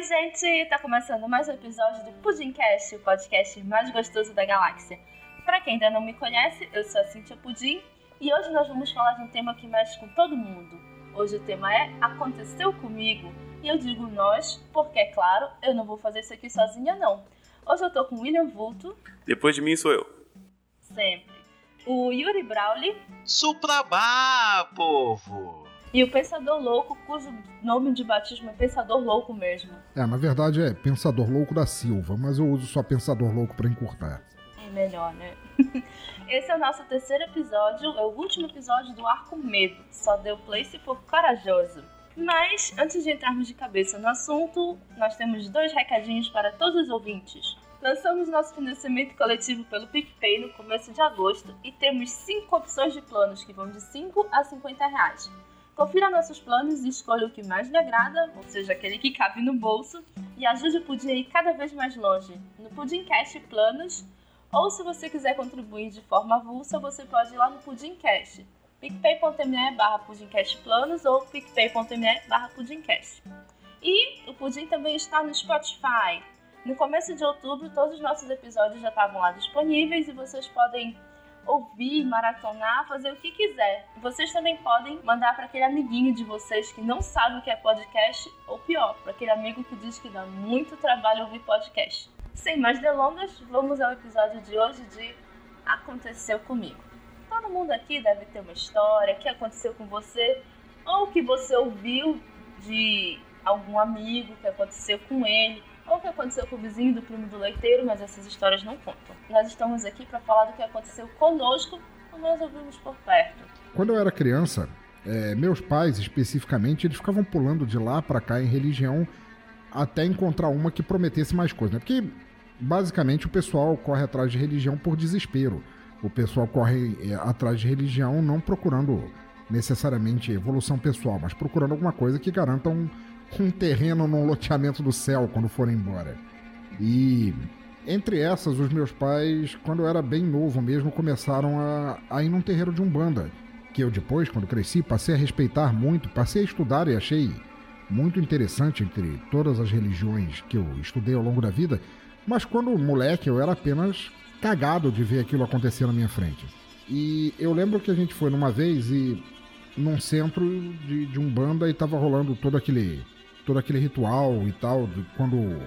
Oi, gente! Tá começando mais um episódio do Pudimcast, o podcast mais gostoso da galáxia. Para quem ainda não me conhece, eu sou a Cintia Pudim e hoje nós vamos falar de um tema que mexe com todo mundo. Hoje o tema é Aconteceu Comigo. E eu digo nós, porque, é claro, eu não vou fazer isso aqui sozinha, não. Hoje eu tô com o William Vulto. Depois de mim sou eu. Sempre. O Yuri Brawley. Suprabá, povo! E o Pensador Louco, cujo nome de batismo é Pensador Louco mesmo. É, na verdade é Pensador Louco da Silva, mas eu uso só Pensador Louco para encurtar. É melhor, né? Esse é o nosso terceiro episódio, é o último episódio do Arco Medo. Só deu play se for corajoso. Mas, antes de entrarmos de cabeça no assunto, nós temos dois recadinhos para todos os ouvintes. Lançamos nosso financiamento coletivo pelo PicPay no começo de agosto e temos cinco opções de planos que vão de 5 a 50 reais. Confira nossos planos e escolha o que mais lhe agrada, ou seja, aquele que cabe no bolso, e ajude o Pudim a ir cada vez mais longe. No Pudimcast Planos, ou se você quiser contribuir de forma avulsa, você pode ir lá no Pudimcast, picpay.me barra pudimcastplanos ou picpay.me barra pudimcast. E o Pudim também está no Spotify. No começo de outubro, todos os nossos episódios já estavam lá disponíveis e vocês podem ouvir, maratonar, fazer o que quiser. Vocês também podem mandar para aquele amiguinho de vocês que não sabe o que é podcast, ou pior, para aquele amigo que diz que dá muito trabalho ouvir podcast. Sem mais delongas, vamos ao episódio de hoje de Aconteceu Comigo. Todo mundo aqui deve ter uma história que aconteceu com você, ou que você ouviu de algum amigo que aconteceu com ele, ou que aconteceu com o vizinho do primo do leiteiro, mas essas histórias não contam. Nós estamos aqui para falar do que aconteceu conosco quando nós ouvimos por perto. Quando eu era criança, é, meus pais especificamente, eles ficavam pulando de lá para cá em religião até encontrar uma que prometesse mais coisas, né? Porque basicamente o pessoal corre atrás de religião por desespero. O pessoal corre é, atrás de religião não procurando necessariamente evolução pessoal, mas procurando alguma coisa que garanta um, um terreno num loteamento do céu quando forem embora. E entre essas, os meus pais, quando eu era bem novo mesmo, começaram a, a ir num terreiro de Umbanda. Que eu depois, quando cresci, passei a respeitar muito, passei a estudar e achei muito interessante entre todas as religiões que eu estudei ao longo da vida. Mas quando moleque, eu era apenas cagado de ver aquilo acontecer na minha frente. E eu lembro que a gente foi numa vez e num centro de, de Umbanda e tava rolando todo aquele todo aquele ritual e tal, quando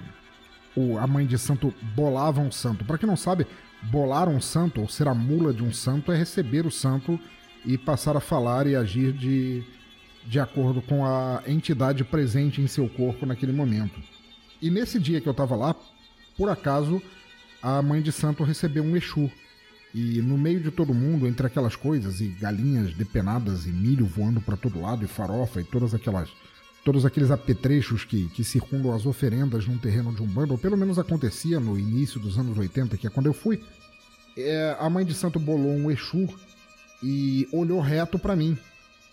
o, a mãe de santo bolava um santo. Para quem não sabe, bolar um santo ou ser a mula de um santo é receber o santo e passar a falar e agir de, de acordo com a entidade presente em seu corpo naquele momento. E nesse dia que eu estava lá, por acaso, a mãe de santo recebeu um Exu. E no meio de todo mundo, entre aquelas coisas, e galinhas depenadas, e milho voando para todo lado, e farofa, e todas aquelas todos aqueles apetrechos que, que circundam as oferendas num terreno de um bando, ou pelo menos acontecia no início dos anos 80, que é quando eu fui, é, a mãe de santo bolou um Exu e olhou reto para mim.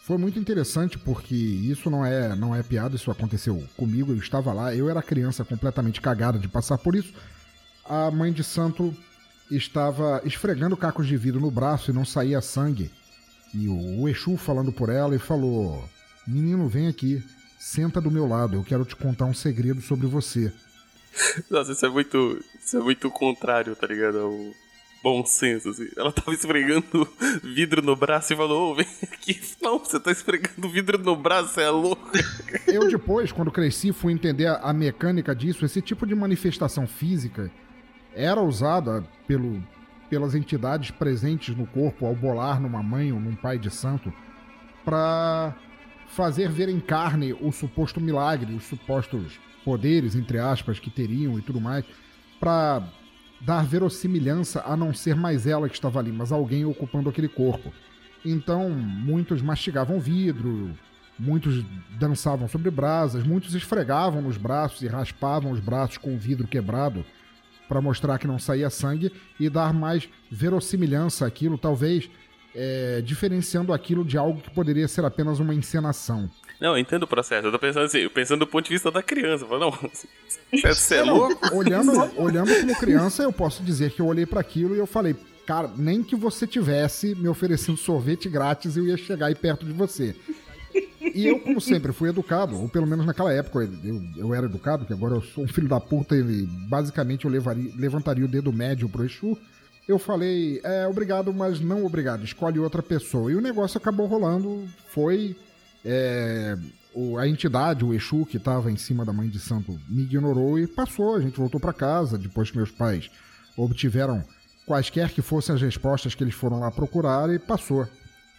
Foi muito interessante porque isso não é não é piada, isso aconteceu comigo, eu estava lá, eu era criança completamente cagada de passar por isso. A mãe de santo estava esfregando cacos de vidro no braço e não saía sangue. E o Exu falando por ela e falou: Menino, vem aqui senta do meu lado, eu quero te contar um segredo sobre você. Nossa, isso é muito. Isso é muito contrário, tá ligado? Ao bom senso, assim. Ela tava esfregando vidro no braço e falou, ô, vem aqui. Não, você tá esfregando vidro no braço, é louco. Eu depois, quando cresci, fui entender a mecânica disso. Esse tipo de manifestação física era usada pelo, pelas entidades presentes no corpo ao bolar numa mãe ou num pai de santo para fazer ver em carne o suposto milagre, os supostos poderes, entre aspas, que teriam e tudo mais, para dar verossimilhança a não ser mais ela que estava ali, mas alguém ocupando aquele corpo. Então, muitos mastigavam vidro, muitos dançavam sobre brasas, muitos esfregavam nos braços e raspavam os braços com o vidro quebrado para mostrar que não saía sangue e dar mais verossimilhança àquilo, talvez é, diferenciando aquilo de algo que poderia ser apenas uma encenação. Não, eu entendo o processo. Eu tô pensando assim, pensando do ponto de vista da criança. Falo, não, você é louco? Olhando, olhando como criança, eu posso dizer que eu olhei para aquilo e eu falei, cara, nem que você tivesse me oferecendo sorvete grátis, eu ia chegar aí perto de você. E eu, como sempre, fui educado, ou pelo menos naquela época eu, eu era educado, que agora eu sou um filho da puta e basicamente eu levaria, levantaria o dedo médio pro Exu. Eu falei, é, obrigado, mas não obrigado, escolhe outra pessoa. E o negócio acabou rolando, foi. É, o, a entidade, o Exu, que estava em cima da mãe de santo, me ignorou e passou. A gente voltou para casa depois que meus pais obtiveram quaisquer que fossem as respostas que eles foram lá procurar e passou.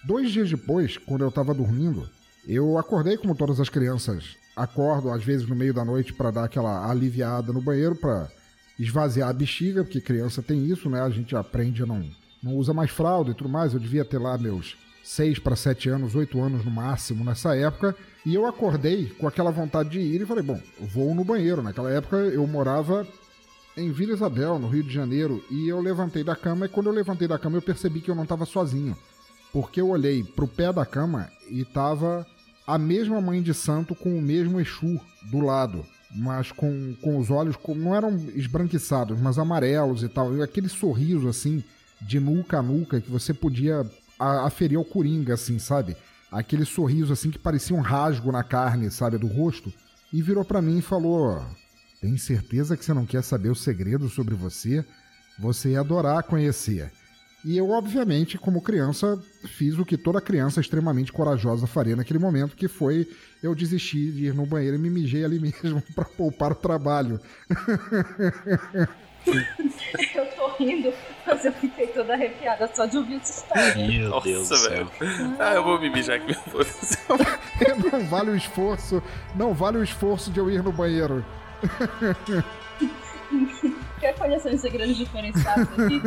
Dois dias depois, quando eu estava dormindo, eu acordei como todas as crianças acordam, às vezes no meio da noite, para dar aquela aliviada no banheiro, para esvaziar a bexiga, porque criança tem isso, né? A gente aprende a não, não usa mais fralda e tudo mais. Eu devia ter lá meus 6 para 7 anos, 8 anos no máximo nessa época. E eu acordei com aquela vontade de ir e falei, bom, vou no banheiro. Naquela época eu morava em Vila Isabel, no Rio de Janeiro, e eu levantei da cama e quando eu levantei da cama eu percebi que eu não estava sozinho. Porque eu olhei pro pé da cama e tava a mesma mãe de santo com o mesmo Exu do lado, mas com, com os olhos não eram esbranquiçados, mas amarelos e tal, e aquele sorriso assim de nuca a nuca que você podia aferir ao coringa assim, sabe? Aquele sorriso assim que parecia um rasgo na carne, sabe, do rosto, e virou para mim e falou: "Tem certeza que você não quer saber o segredo sobre você? Você ia adorar conhecer." E eu, obviamente, como criança, fiz o que toda criança extremamente corajosa faria naquele momento, que foi eu desistir de ir no banheiro e me mijei ali mesmo para poupar o trabalho. eu tô rindo, mas eu fiquei toda arrepiada só de ouvir essa história. Meu Nossa, Deus do céu. velho. Ah, eu vou me mijar aqui. não vale o esforço, não vale o esforço de eu ir no banheiro. Quer conhecer os segredos diferenciados aqui?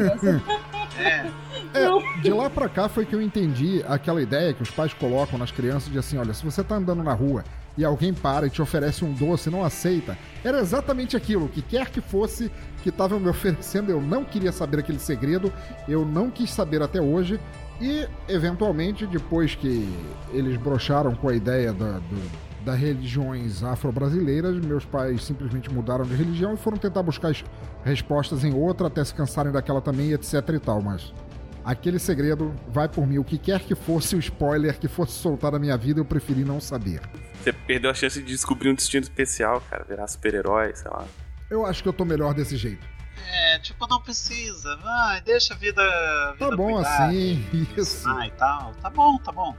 É, É, de lá pra cá foi que eu entendi aquela ideia que os pais colocam nas crianças de assim, olha, se você tá andando na rua e alguém para e te oferece um doce e não aceita, era exatamente aquilo, que quer que fosse que estavam me oferecendo, eu não queria saber aquele segredo, eu não quis saber até hoje, e eventualmente, depois que eles brocharam com a ideia do- das religiões afro-brasileiras, meus pais simplesmente mudaram de religião e foram tentar buscar as respostas em outra até se cansarem daquela também, etc e tal, mas aquele segredo vai por mim. O que quer que fosse o spoiler que fosse soltar na minha vida, eu preferi não saber. Você perdeu a chance de descobrir um destino especial, cara. Virar super-herói, sei lá. Eu acho que eu tô melhor desse jeito. é, tipo, não precisa. Vai, deixa a vida. a vida Tá bom cuidar, assim, né? isso. Ah, e tal. Tá bom, tá bom.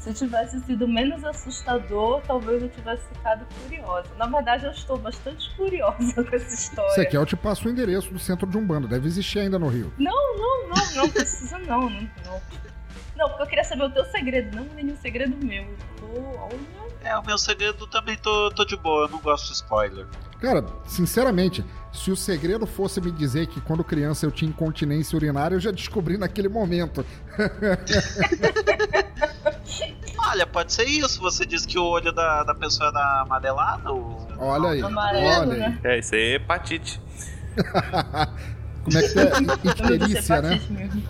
Se tivesse sido menos assustador, talvez eu tivesse ficado curiosa. Na verdade, eu estou bastante curiosa com essa história. Você quer, eu te passo o endereço do centro de Umbanda. Deve existir ainda no Rio. Não, não, não, não precisa não, não, não. Não, porque eu queria saber o teu segredo, não nenhum segredo meu. Eu tô, olha, É, o meu segredo também tô, tô de boa, eu não gosto de spoiler. Cara, sinceramente, se o segredo fosse me dizer que quando criança eu tinha incontinência urinária, eu já descobri naquele momento. Olha, pode ser isso. Você disse que o olho da, da pessoa era amarelado. ou- Olha aí. Amarelo, olha aí. né? É, isso aí é hepatite. Como é que é? Icterícia, né? mesmo.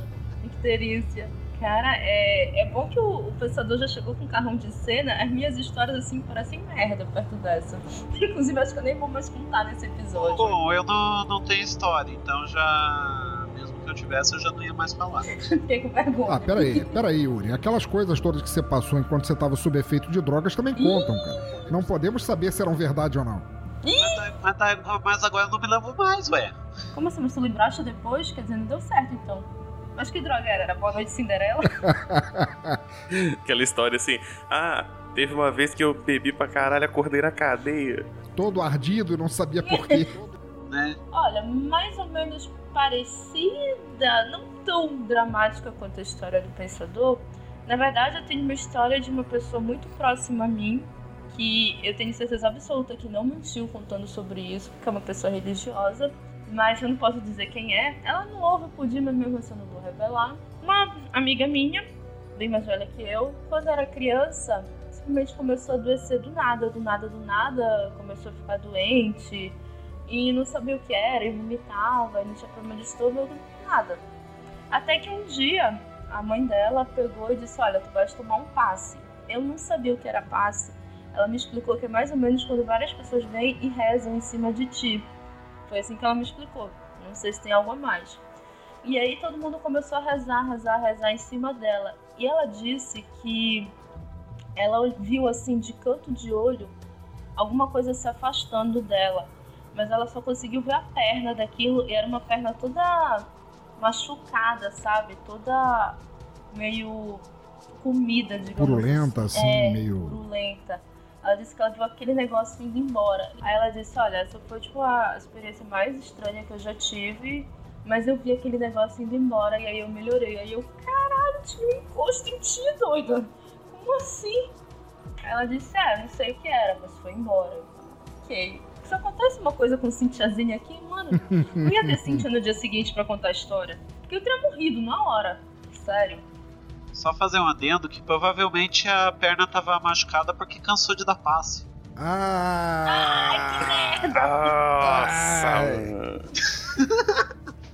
Icterícia. Cara, é, é bom que o, o pensador já chegou com carrão de cena. As minhas histórias, assim, parecem merda perto dessa. Inclusive, acho que eu nem vou mais contar nesse episódio. Bom, eu não, não tenho história, então já. Mesmo que eu tivesse, eu já não ia mais falar. Fiquei com vergonha. Ah, peraí, peraí, Yuri. Aquelas coisas todas que você passou enquanto você tava sob efeito de drogas também contam, cara. Não podemos saber se eram verdade ou não. Mas, tá- mas, tá- mas agora eu não me lembro mais, ué. Como assim? Mas tu lembraste depois? Quer dizer, não deu certo, então. Mas que droga era? Era Boa Noite Cinderela? Aquela história assim. Ah, teve uma vez que eu bebi pra caralho, acordei na cadeia. Todo ardido e não sabia por quê. Né? Olha, mais ou menos parecida, não tão dramática quanto a história do Pensador. Na verdade, eu tenho uma história de uma pessoa muito próxima a mim, que eu tenho certeza absoluta que não mentiu contando sobre isso, porque é uma pessoa religiosa, mas eu não posso dizer quem é. Ela não ouve o pudim, mas mesmo assim eu não vou revelar. Uma amiga minha, bem mais velha que eu, quando era criança, simplesmente começou a adoecer do nada, do nada, do nada, começou a ficar doente e não sabia o que era, e vomitava, e não tinha problema de estômago, nada. Até que um dia a mãe dela pegou e disse: Olha, tu vais tomar um passe. Eu não sabia o que era passe. Ela me explicou que é mais ou menos quando várias pessoas vêm e rezam em cima de ti. Foi assim que ela me explicou. Não sei se tem algo a mais. E aí todo mundo começou a rezar, rezar, rezar em cima dela. E ela disse que ela viu assim de canto de olho alguma coisa se afastando dela, mas ela só conseguiu ver a perna daquilo e era uma perna toda machucada, sabe? Toda meio comida, digamos Purulenta, assim, é, meio. purulenta. Ela disse que ela viu aquele negócio indo embora. Aí ela disse, olha, essa foi tipo a experiência mais estranha que eu já tive. Mas eu vi aquele negócio indo embora e aí eu melhorei. Aí eu, caralho, tinha um encosto em ti, doida. Como assim? Ela disse, é, não sei o que era, mas foi embora. Ok. Se acontece uma coisa com Cintiazinha aqui, mano, não ia ter Cintia no dia seguinte pra contar a história. Porque eu teria morrido na hora. Sério. Só fazer um adendo que provavelmente a perna tava machucada porque cansou de dar passe. Ah! Nossa, Ai. mano.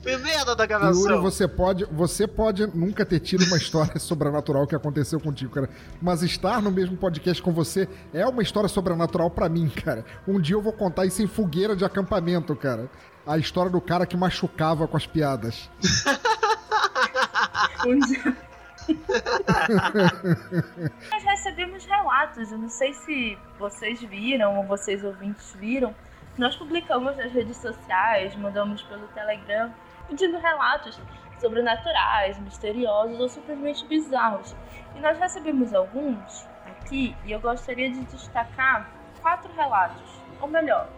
Primeira da Yuri, gravação. você pode, você pode nunca ter tido uma história sobrenatural que aconteceu contigo, cara. Mas estar no mesmo podcast com você é uma história sobrenatural pra mim, cara. Um dia eu vou contar isso em fogueira de acampamento, cara. A história do cara que machucava com as piadas. Nós recebemos relatos, eu não sei se vocês viram ou vocês ouvintes viram. Nós publicamos nas redes sociais, mandamos pelo Telegram, pedindo relatos sobrenaturais, misteriosos ou simplesmente bizarros. E nós recebemos alguns aqui e eu gostaria de destacar quatro relatos, ou melhor,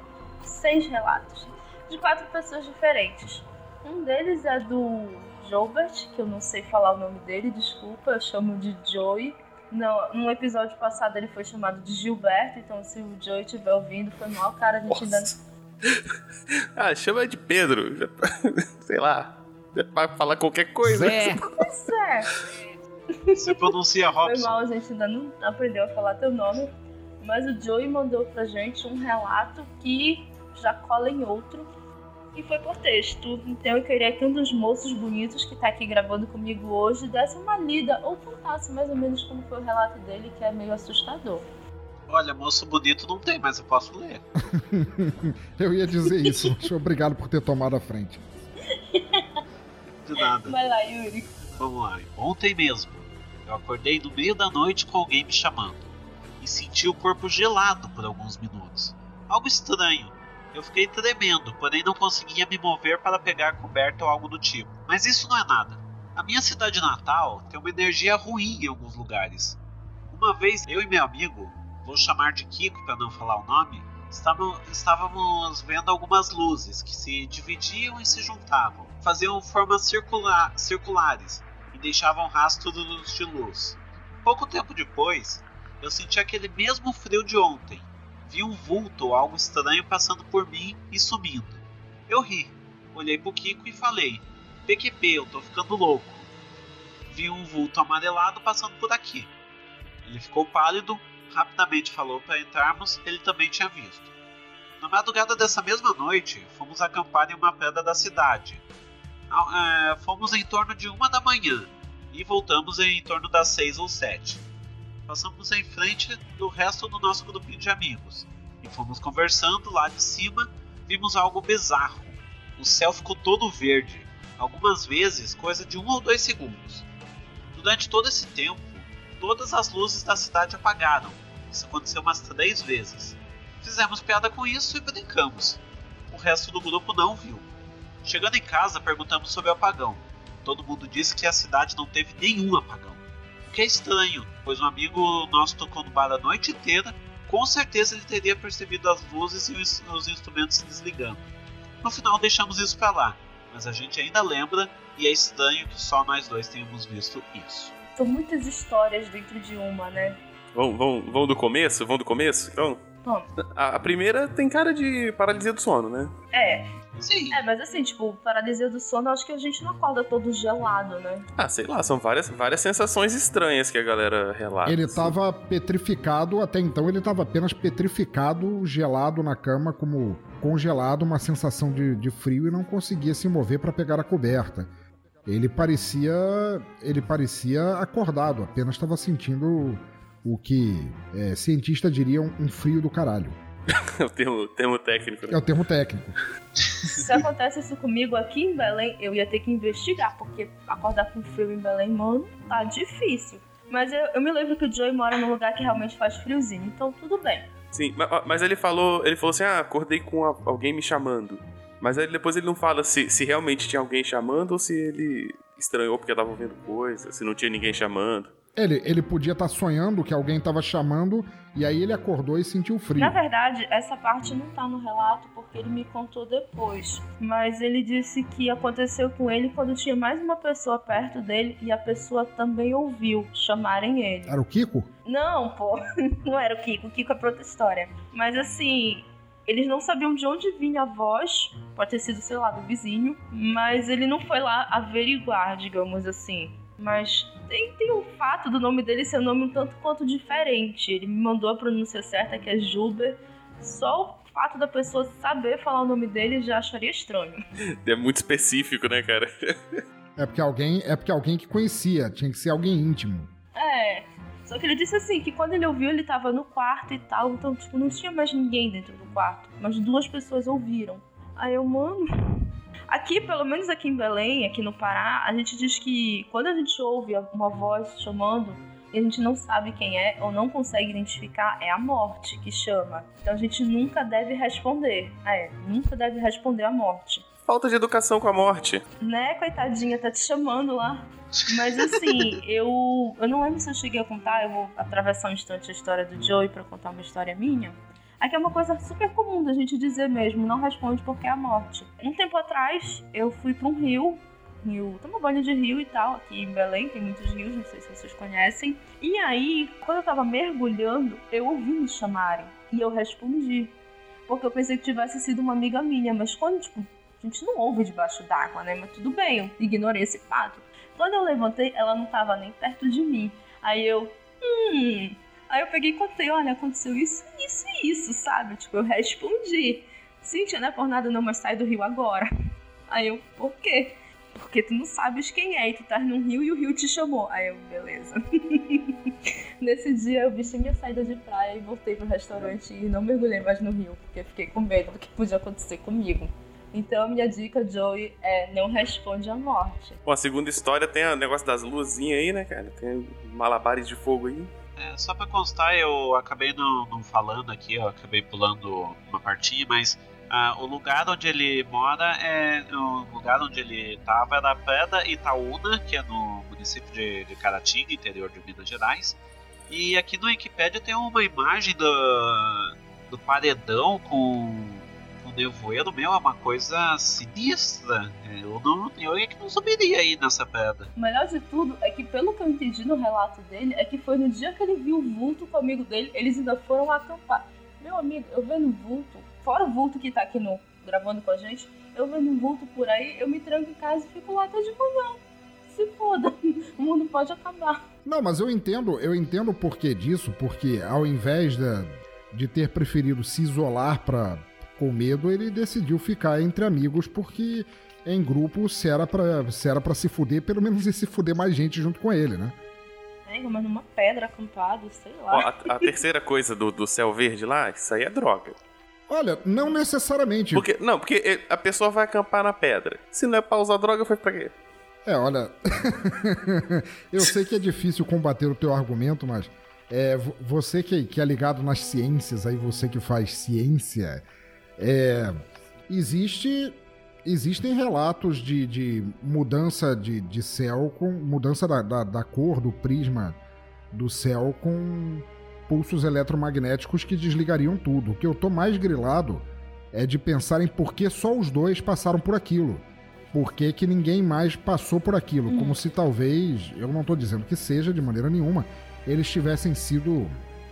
seis relatos, de quatro pessoas diferentes. Um deles é do Jobert, que eu não sei falar o nome dele, desculpa, eu chamo de Joey. No, no episódio passado ele foi chamado de Gilberto, então se o Joey estiver ouvindo, foi mal, cara, a gente ainda. Ah, chama de Pedro. Já- Sei lá. Vai falar qualquer coisa. Zé. Pois é, Você pronuncia foi Robson. mal, a gente ainda não aprendeu a falar teu nome. Mas o Joey mandou pra gente um relato que já cola em outro e foi por texto. Então eu queria que um dos moços bonitos que tá aqui gravando comigo hoje desse uma lida ou contasse mais ou menos como foi o relato dele, que é meio assustador. Olha, moço bonito não tem, mas eu posso ler. Eu ia dizer isso, obrigado por ter tomado a frente. De nada. Vai lá, Yuri. Vamos lá. Ontem mesmo, eu acordei no meio da noite com alguém me chamando. E senti o corpo gelado por alguns minutos. Algo estranho. Eu fiquei tremendo, porém não conseguia me mover para pegar coberta ou algo do tipo. Mas isso não é nada. A minha cidade natal tem uma energia ruim em alguns lugares. Uma vez eu e meu amigo, vou chamar de Kiko para não falar o nome, estávamos, vendo algumas luzes que se dividiam e se juntavam. Faziam formas circula- circulares e deixavam rastros de luz. Pouco tempo depois, eu senti aquele mesmo frio de ontem. Vi um vulto ou algo estranho passando por mim e sumindo. Eu ri, olhei pro Kiko e falei: PQP, eu tô ficando louco. Vi um vulto amarelado passando por aqui. Ele ficou pálido, rapidamente falou para entrarmos, ele também tinha visto. Na madrugada dessa mesma noite, fomos acampar em uma pedra da cidade. É, fomos em torno de uma da manhã e voltamos em torno das seis ou sete. Passamos em frente do resto do nosso grupinho de amigos e fomos conversando lá de cima. Vimos algo bizarro. O céu ficou todo verde, algumas vezes coisa de um ou dois segundos. Durante todo esse tempo, todas as luzes da cidade apagaram. Isso aconteceu umas três vezes. Fizemos piada com isso e brincamos. O resto do grupo não viu. Chegando em casa, perguntamos sobre o apagão. Todo mundo disse que a cidade não teve nenhum apagão. Que é estranho, pois um amigo nosso tocou no bar a noite inteira, com certeza ele teria percebido as luzes e os, os instrumentos se desligando. No final deixamos isso pra lá, mas a gente ainda lembra e é estranho que só nós dois tenhamos visto isso. São muitas histórias dentro de uma, né? Vamos, vamos, vamos do começo? Vamos do começo? Então, Bom, a, a primeira tem cara de paralisia do sono, né? é. Sim, É, mas assim, tipo, paralisia do sono, acho que a gente não acorda todo gelado, né? Ah, sei lá, são várias, várias sensações estranhas que a galera relata. Ele assim. tava petrificado, até então ele tava apenas petrificado, gelado na cama, como congelado, uma sensação de, de frio e não conseguia se mover para pegar a coberta. Ele parecia. Ele parecia acordado, apenas estava sentindo o que é, cientista diriam um frio do caralho. o termo, termo técnico, né? É o termo técnico. Se acontece isso comigo aqui em Belém, eu ia ter que investigar, porque acordar com frio em Belém, mano, tá difícil. Mas eu, eu me lembro que o Joey mora num lugar que realmente faz friozinho, então tudo bem. Sim, ma- mas ele falou, ele falou assim: "Ah, acordei com a- alguém me chamando". Mas aí depois ele não fala se, se realmente tinha alguém chamando ou se ele estranhou porque tava ouvindo coisa, se não tinha ninguém chamando. Ele, ele podia estar sonhando que alguém estava chamando e aí ele acordou e sentiu frio. Na verdade, essa parte não tá no relato porque ele me contou depois. Mas ele disse que aconteceu com ele quando tinha mais uma pessoa perto dele e a pessoa também ouviu chamarem ele. Era o Kiko? Não, pô, não era o Kiko. O Kiko é pra outra história. Mas assim, eles não sabiam de onde vinha a voz. Pode ter sido, sei lá, do vizinho. Mas ele não foi lá averiguar, digamos assim. Mas tem, tem o fato do nome dele ser um nome um tanto quanto diferente. Ele me mandou a pronúncia certa, que é Juber. Só o fato da pessoa saber falar o nome dele já acharia estranho. É muito específico, né, cara? É porque alguém, é porque alguém que conhecia, tinha que ser alguém íntimo. É. Só que ele disse assim, que quando ele ouviu, ele tava no quarto e tal, então, tipo, não tinha mais ninguém dentro do quarto. Mas duas pessoas ouviram. Aí eu, mano. Aqui, pelo menos aqui em Belém, aqui no Pará, a gente diz que quando a gente ouve uma voz chamando e a gente não sabe quem é ou não consegue identificar, é a morte que chama. Então a gente nunca deve responder. É, nunca deve responder a morte. Falta de educação com a morte. Né, coitadinha, tá te chamando lá. Mas assim, eu, eu não lembro se eu cheguei a contar, eu vou atravessar um instante a história do Joey pra contar uma história minha. Aqui é uma coisa super comum da gente dizer mesmo, não responde porque é a morte. Um tempo atrás, eu fui pra um rio, rio, tomar banho de rio e tal, aqui em Belém, tem muitos rios, não sei se vocês conhecem. E aí, quando eu tava mergulhando, eu ouvi me chamarem e eu respondi. Porque eu pensei que tivesse sido uma amiga minha, mas quando, tipo, a gente não ouve debaixo d'água, né? Mas tudo bem, eu ignorei esse fato. Quando eu levantei, ela não tava nem perto de mim. Aí eu, hum. Aí eu peguei e contei: olha, aconteceu isso, isso e isso, sabe? Tipo, eu respondi: Cíntia, não é por nada não, mas sai do rio agora. Aí eu, por quê? Porque tu não sabes quem é e tu tá num rio e o rio te chamou. Aí eu, beleza. Nesse dia eu vesti minha saída de praia e voltei pro restaurante e não mergulhei mais no rio, porque fiquei com medo do que podia acontecer comigo. Então a minha dica, Joey, é não responde à morte. Bom, a segunda história tem o negócio das luzinhas aí, né, cara? Tem malabares de fogo aí. É, só pra constar, eu acabei não, não falando aqui, eu acabei pulando uma partinha, mas ah, o lugar onde ele mora é. O lugar onde ele tava era Pedra Itaúna, que é no município de, de Caratinga, interior de Minas Gerais. E aqui no Wikipedia tem uma imagem do, do paredão com nevoeiro, meu, é uma coisa sinistra. É, Eu, não, eu é que não subiria aí nessa pedra. O melhor de tudo é que, pelo que eu entendi no relato dele, é que foi no dia que ele viu o vulto com o amigo dele, eles ainda foram acampar. Meu amigo, eu vendo vulto, fora o vulto que tá aqui no gravando com a gente, eu vendo um vulto por aí, eu me tranco em casa e fico lá até de manhã. Se foda, o mundo pode acabar. Não, mas eu entendo, eu entendo o porquê disso, porque ao invés de, de ter preferido se isolar pra, com medo, ele decidiu ficar entre amigos, porque em grupo, se era pra se, era pra se fuder, pelo menos ia se fuder mais gente junto com ele, né? É, mas numa pedra acampado, sei Ó, lá. a, a terceira coisa do, do céu verde lá, isso aí é droga. Olha, não necessariamente. Porque, não, porque a pessoa vai acampar na pedra. Se não é pra usar droga, foi pra quê? É, olha. eu sei que é difícil combater o teu argumento, mas é, vo- você que, que é ligado nas ciências, aí você que faz ciência, é, existe. Existem relatos de, de mudança de, de céu com. mudança da, da, da cor do prisma do céu com pulsos eletromagnéticos que desligariam tudo. O que eu tô mais grilado é de pensar em por que só os dois passaram por aquilo por que, que ninguém mais passou por aquilo. Como se talvez, eu não estou dizendo que seja de maneira nenhuma, eles tivessem sido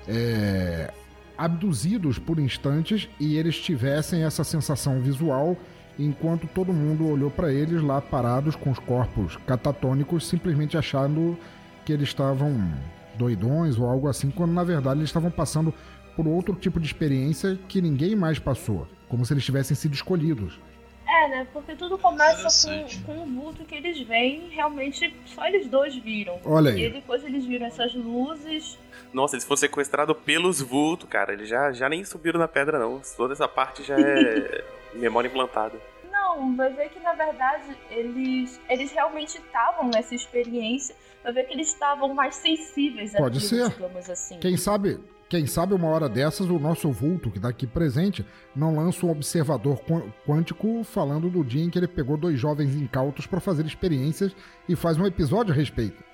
é, abduzidos por instantes e eles tivessem essa sensação visual enquanto todo mundo olhou para eles lá parados com os corpos catatônicos, simplesmente achando que eles estavam doidões ou algo assim, quando na verdade eles estavam passando por outro tipo de experiência que ninguém mais passou, como se eles tivessem sido escolhidos. É, né? Porque tudo começa com, com o vulto que eles veem, realmente só eles dois viram. Olha E aí. aí depois eles viram essas luzes. Nossa, eles foram sequestrados pelos vultos, cara. Eles já, já nem subiram na pedra, não. Toda essa parte já é memória implantada. Não, vai ver que na verdade eles, eles realmente estavam nessa experiência, Pra ver que eles estavam mais sensíveis a Pode aquilo, ser. digamos assim. Quem sabe, quem sabe uma hora dessas o nosso vulto, que tá aqui presente, não lança um observador qu- quântico falando do dia em que ele pegou dois jovens incautos pra fazer experiências e faz um episódio a respeito.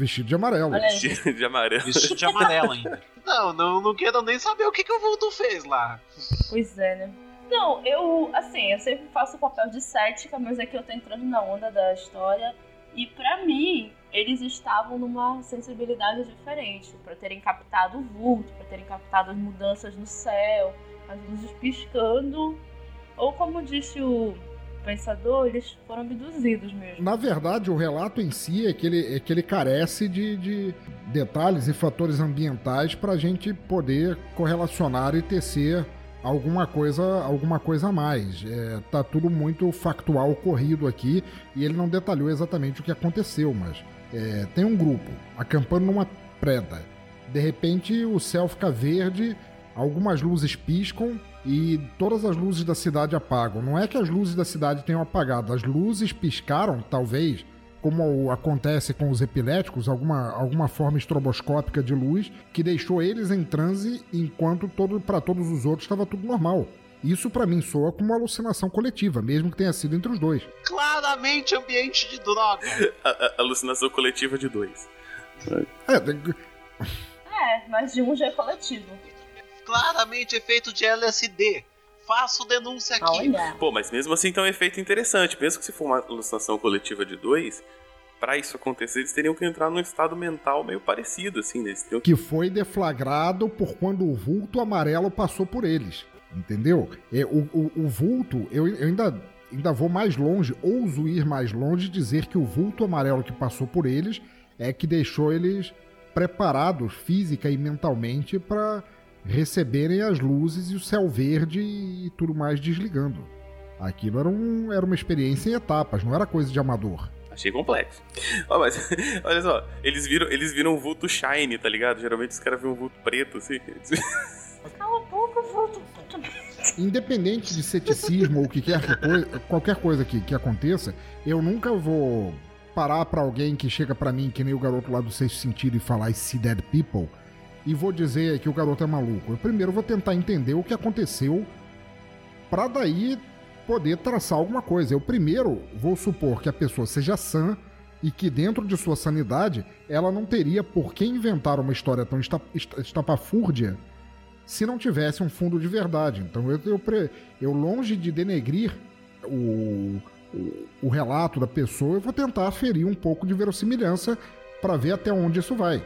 Vestido de amarelo. Olha aí. De, amarelo. Vestido de amarelo ainda. Não, não, não quero nem saber o que, que o Vulto fez lá. Pois é, né? Não, eu, assim, eu sempre faço o papel de cética, mas aqui eu tô entrando na onda da história. E pra mim, eles estavam numa sensibilidade diferente. Pra terem captado o vulto, pra terem captado as mudanças no céu, as luzes piscando. Ou como disse o pensador, eles foram abduzidos mesmo. Na verdade, o relato em si é que ele, é que ele carece de, de detalhes e fatores ambientais para a gente poder correlacionar e tecer alguma coisa, alguma coisa a mais. É, tá tudo muito factual corrido aqui e ele não detalhou exatamente o que aconteceu, mas é, tem um grupo acampando numa preda. De repente, o céu fica verde, algumas luzes piscam e todas as luzes da cidade apagam. Não é que as luzes da cidade tenham apagado, as luzes piscaram, talvez, como acontece com os epiléticos, alguma, alguma forma estroboscópica de luz que deixou eles em transe enquanto todo, para todos os outros estava tudo normal. Isso para mim soa como uma alucinação coletiva, mesmo que tenha sido entre os dois. Claramente ambiente de droga. A- a- alucinação coletiva de dois. É, de- É, mas de um já é coletivo. Claramente efeito de LSD. Faço denúncia aqui. Olha. Pô, mas mesmo assim tem um efeito interessante. Mesmo que se for uma alucinação coletiva de dois, pra isso acontecer, eles teriam que entrar num estado mental meio parecido, assim, né? Que... que foi deflagrado por quando o vulto amarelo passou por eles. Entendeu? É, o, o- o vulto, eu, eu ainda, ainda vou mais longe, ouso ir mais longe e dizer que o vulto amarelo que passou por eles é que deixou eles preparados física e mentalmente para receberem as luzes e o céu verde e tudo mais desligando. Aquilo era, um, era uma experiência em etapas, não era coisa de amador. Achei complexo. Ó, mas, olha só, eles viram, eles viram um vulto shiny, tá ligado? Geralmente os caras veem um vulto preto, assim. Cala a boca, vulto. Independente de ceticismo ou que quer que coi- qualquer coisa que, que aconteça, eu nunca vou parar pra alguém que chega pra mim, que nem o garoto lá do sexto sentido, e falar I see dead people, e vou dizer que o garoto é maluco. Eu primeiro vou tentar entender o que aconteceu pra daí poder traçar alguma coisa. Eu primeiro vou supor que a pessoa seja sã e que dentro de sua sanidade ela não teria por que inventar uma história tão esta- esta- estapafúrdia se não tivesse um fundo de verdade. Então eu, eu, eu longe de denegrir o, o, o relato da pessoa, eu vou tentar aferir um pouco de verossimilhança para ver até onde isso vai.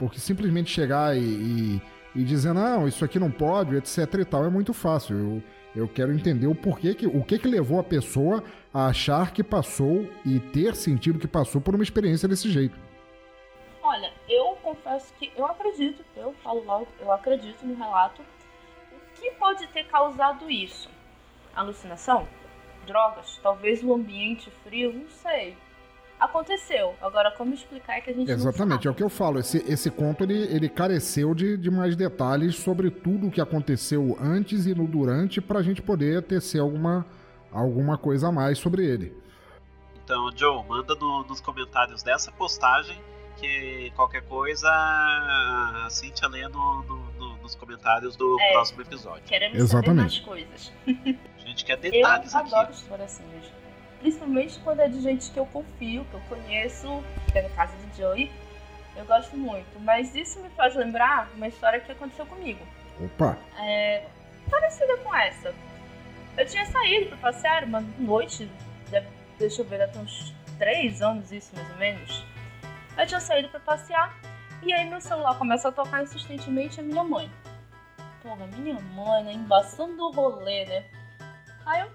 Porque simplesmente chegar e, e, e dizer, não, isso aqui não pode, etc e tal, é muito fácil. Eu, eu quero entender o porquê que, o que que levou a pessoa a achar que passou e ter sentido que passou por uma experiência desse jeito. Olha, eu confesso que eu acredito, eu falo logo, eu acredito no relato. O que pode ter causado isso? Alucinação? Drogas? Talvez o ambiente frio? Não sei. Aconteceu. Agora, como explicar é que a gente Exatamente, é o que eu falo. Esse, esse conto ele, ele careceu de, de mais detalhes sobre tudo o que aconteceu antes e no durante para a gente poder tecer alguma, alguma coisa a mais sobre ele. Então, Joe, manda no- nos comentários dessa postagem que qualquer coisa a Cintia lê no- no- no- nos comentários do É. próximo episódio. Queremos Exatamente. saber mais coisas. A gente quer Eu detalhes aqui. adoro história assim mesmo. Principalmente quando é de gente que eu confio, que eu conheço, que é no caso de Joey. Eu gosto muito. Mas isso me faz lembrar uma história que aconteceu comigo. Opa, É, parecida com essa. Eu tinha saído pra passear uma noite, deixa eu ver, ter uns 3 anos isso mais ou menos. Eu tinha saído pra passear e aí meu celular começa a tocar insistentemente a minha mãe. Porra, minha mãe, né? Embaçando o rolê, né? Aí eu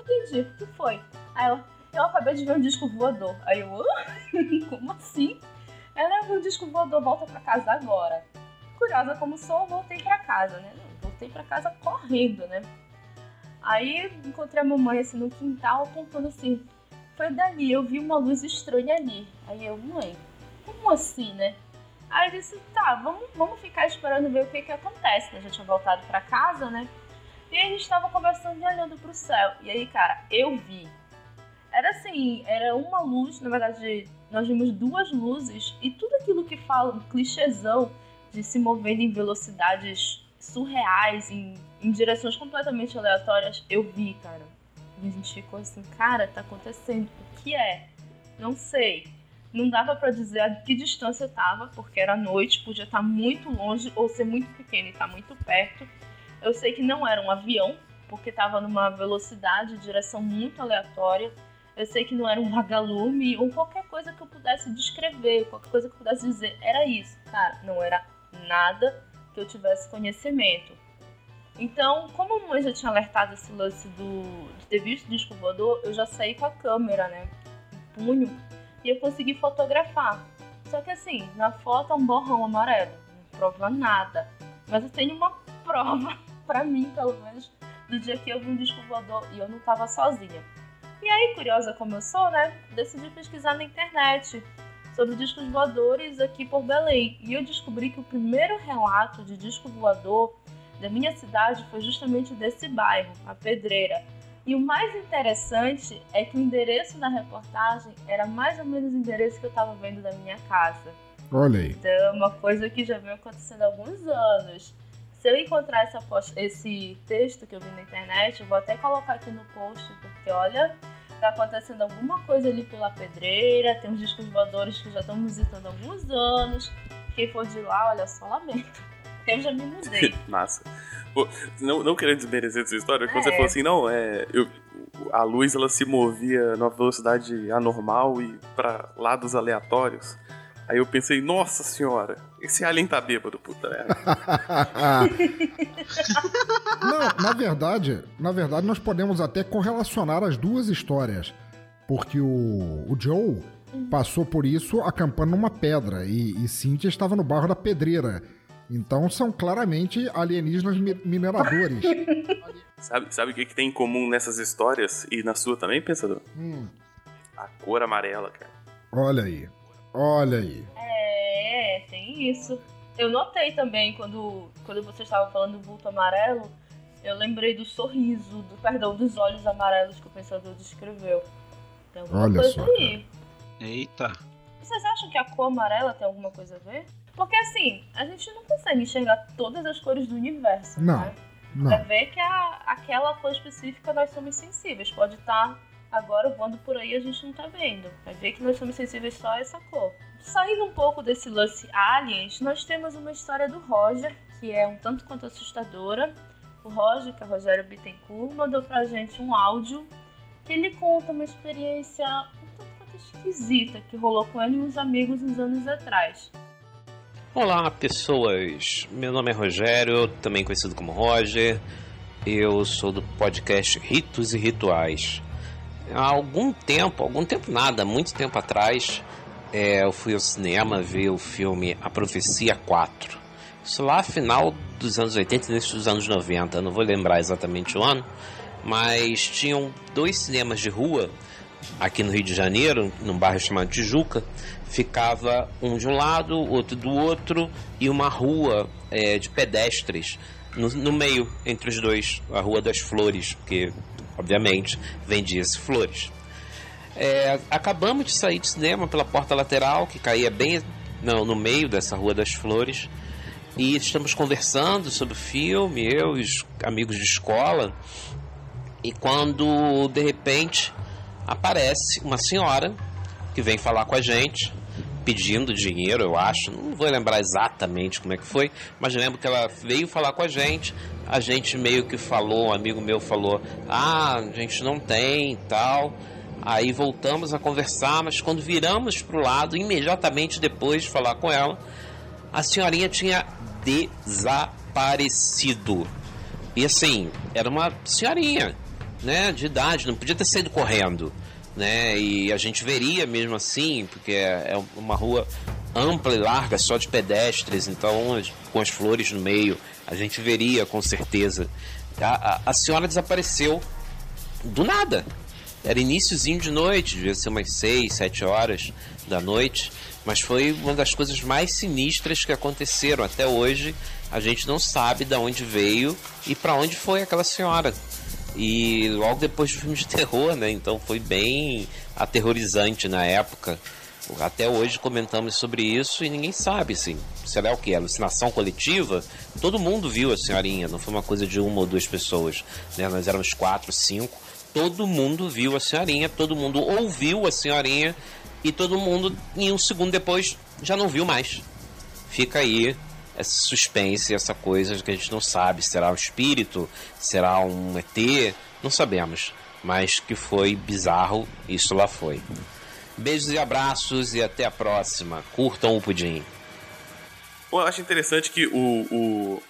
entendi, o que foi? Aí ela, eu acabei de ver um disco voador. Aí eu, como assim? Ela um disco voador, volta pra casa agora curiosa como sou, voltei pra casa, né? Voltei pra casa correndo, né? Aí encontrei a mamãe assim no quintal, apontando assim. Foi dali, eu vi uma luz estranha ali. Aí eu, mãe, como assim, né? Aí eu disse, tá, vamos, vamos ficar esperando ver o que que acontece, né? Já tinha voltado pra casa, né? E a gente tava conversando e olhando pro céu. E aí, cara, eu vi. Era assim, era uma luz, na verdade, nós vimos duas luzes e tudo aquilo que fala, um clichêzão de se movendo em velocidades surreais, em, em direções completamente aleatórias, eu vi, cara. E a gente ficou assim, cara, tá acontecendo. O que é? Não sei. Não dava para dizer a que distância tava, porque era noite, podia estar tá muito longe ou ser muito pequeno e estar tá muito perto. Eu sei que não era um avião, porque estava numa velocidade, direção muito aleatória. Eu sei que não era um vagalume ou qualquer coisa que eu pudesse descrever, qualquer coisa que eu pudesse dizer. Era isso, cara. Não era nada que eu tivesse conhecimento. Então, como a mãe já tinha alertado esse lance do, de ter visto o disco voador, eu já saí com a câmera, né? Punho, e eu consegui fotografar. Só que assim, na foto é um borrão amarelo, não prova nada. Mas eu tenho uma prova, para mim pelo menos, do dia que eu vi um disco voador e eu não tava sozinha. E aí, curiosa como eu sou, né? Decidi pesquisar na internet sobre discos voadores aqui por Belém. E eu descobri que o primeiro relato de disco voador da minha cidade foi justamente desse bairro, a Pedreira. E o mais interessante é que o endereço da reportagem era mais ou menos o endereço que eu estava vendo da minha casa. Olha aí. Então, é uma coisa que já vem acontecendo há alguns anos. Se eu encontrar essa esse texto que eu vi na internet, eu vou até colocar aqui no post, porque olha, tá acontecendo alguma coisa ali pela pedreira, tem uns discos voadores que já estão visitando há alguns anos. Quem for de lá, olha só, lamento. Eu já me mudei. Massa. Pô, não, não querendo desmerecer essa história, quando é. você falou assim, não, é. Eu, a luz ela se movia numa velocidade anormal e para lados aleatórios. Aí eu pensei, nossa senhora, esse alien tá bêbado, puta merda. Não, na verdade, na verdade nós podemos até correlacionar as duas histórias. Porque o, o Joe passou por isso acampando numa pedra e, e Cynthia estava no barro da pedreira. Então são claramente alienígenas mineradores. sabe, sabe o que, que tem em comum nessas histórias e na sua também, pensador? Hum. A cor amarela, cara. Olha aí. Olha aí. É, tem isso. Eu notei também quando, quando você estava falando do vulto amarelo, eu lembrei do sorriso, do perdão, dos olhos amarelos que o pensador descreveu. Tem alguma Olha coisa só, aí. Eita. Vocês acham que a cor amarela tem alguma coisa a ver? Porque assim, a gente não consegue enxergar todas as cores do universo, Não. né? Não. Pra ver que a, aquela cor específica nós somos sensíveis. Pode estar agora voando por aí a gente não tá vendo. Vai ver que nós somos sensíveis só a essa cor. Saindo um pouco desse lance aliens, nós temos uma história do Roger, que é um tanto quanto assustadora. O Roger, que é Rogério Bittencourt, mandou pra gente um áudio que ele conta uma experiência um tanto quanto esquisita que rolou com ele e uns amigos uns anos atrás. Olá, pessoas. Meu nome é Rogério, também conhecido como Roger. Eu sou do podcast Ritos e Rituais. Há algum tempo, algum tempo nada, muito tempo atrás, é, eu fui ao cinema ver o filme A Profecia 4. Isso lá final dos anos 80 e início dos anos 90, eu não vou lembrar exatamente o ano, mas tinham dois cinemas de rua aqui no Rio de Janeiro, num bairro chamado Tijuca, ficava um de um lado, outro do outro, e uma rua é, de pedestres no, no, meio entre os dois, a Rua das Flores, porque, obviamente, vendia-se flores. É, acabamos de sair de cinema pela porta lateral, que caía bem no, no meio dessa Rua das Flores, e estamos conversando sobre o filme, eu e os amigos de escola, e quando de repente aparece uma senhora que vem falar com a gente, pedindo dinheiro, eu acho. Não vou lembrar exatamente como é que foi, mas lembro que ela veio falar com a gente. A gente meio que falou, um amigo meu falou: "Ah, a gente não tem", tal. Aí voltamos a conversar, mas quando viramos para o lado, imediatamente depois de falar com ela, a senhorinha tinha desaparecido. E assim, era uma senhorinha, né, de idade, não podia ter saído correndo né? E a gente veria mesmo assim, porque é, é uma rua ampla e larga, só de pedestres, então com as flores no meio, a gente veria com certeza. A, a, a senhora desapareceu do nada. Era iníciozinho de noite, devia ser umas 6, 7 horas da noite, mas foi uma das coisas mais sinistras que aconteceram até hoje. A gente não sabe de onde veio e para onde foi aquela senhora. E logo depois de filme de terror, né? Então foi bem aterrorizante na época. Até hoje comentamos sobre isso e ninguém sabe, assim. Será o que? Alucinação coletiva? Todo mundo viu a senhorinha, não foi uma coisa de uma ou duas pessoas. Né? Nós éramos quatro, cinco. Todo mundo viu a senhorinha, todo mundo ouviu a senhorinha e todo mundo, em um segundo depois, já não viu mais. Fica aí esse suspense, essa coisa que a gente não sabe. Será um espírito? Será um ET? Não sabemos. Mas que foi bizarro, isso lá foi. Beijos e abraços e até a próxima. Curtam o pudim. Bom, eu acho interessante que o, o,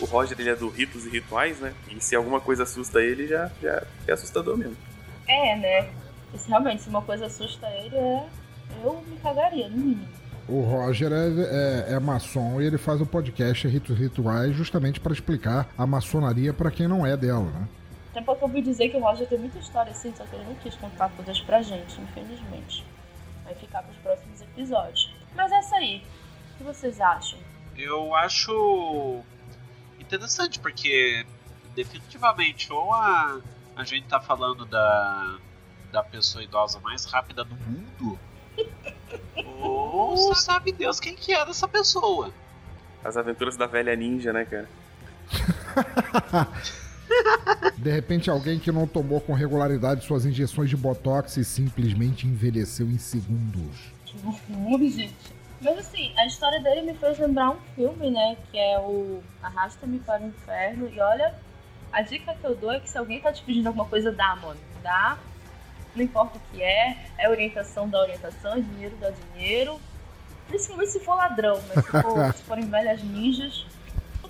o Roger ele é do ritos e rituais, né? E se alguma coisa assusta ele, já, já é assustador mesmo. É, né? Realmente, se uma coisa assusta ele, é... eu me cagaria, no mínimo. O Roger é, é, é maçom e ele faz o podcast Ritos Rituais justamente para explicar a maçonaria para quem não é dela, né? Até porque eu ouvi dizer que o Roger tem muita história assim, só que ele não quis contar todas pra gente, infelizmente. Vai ficar pros próximos episódios. Mas é isso aí. O que vocês acham? Eu acho interessante, porque definitivamente ou a, a gente tá falando da, da pessoa idosa mais rápida do mundo, ou sabe Deus quem que era essa pessoa. As aventuras da velha ninja, né, cara? De repente, alguém que não tomou com regularidade suas injeções de botox e simplesmente envelheceu em segundos. Que horror, gente. Mas assim, a história dele me fez lembrar um filme, né? Que é o Arrasta-me para o Inferno. E olha, a dica que eu dou é que se alguém tá te pedindo alguma coisa, dá, mano. Dá. Não importa o que é. É orientação, dá orientação. É dinheiro, dá dinheiro. Principalmente se for ladrão, mas se, for, se forem velhas ninjas,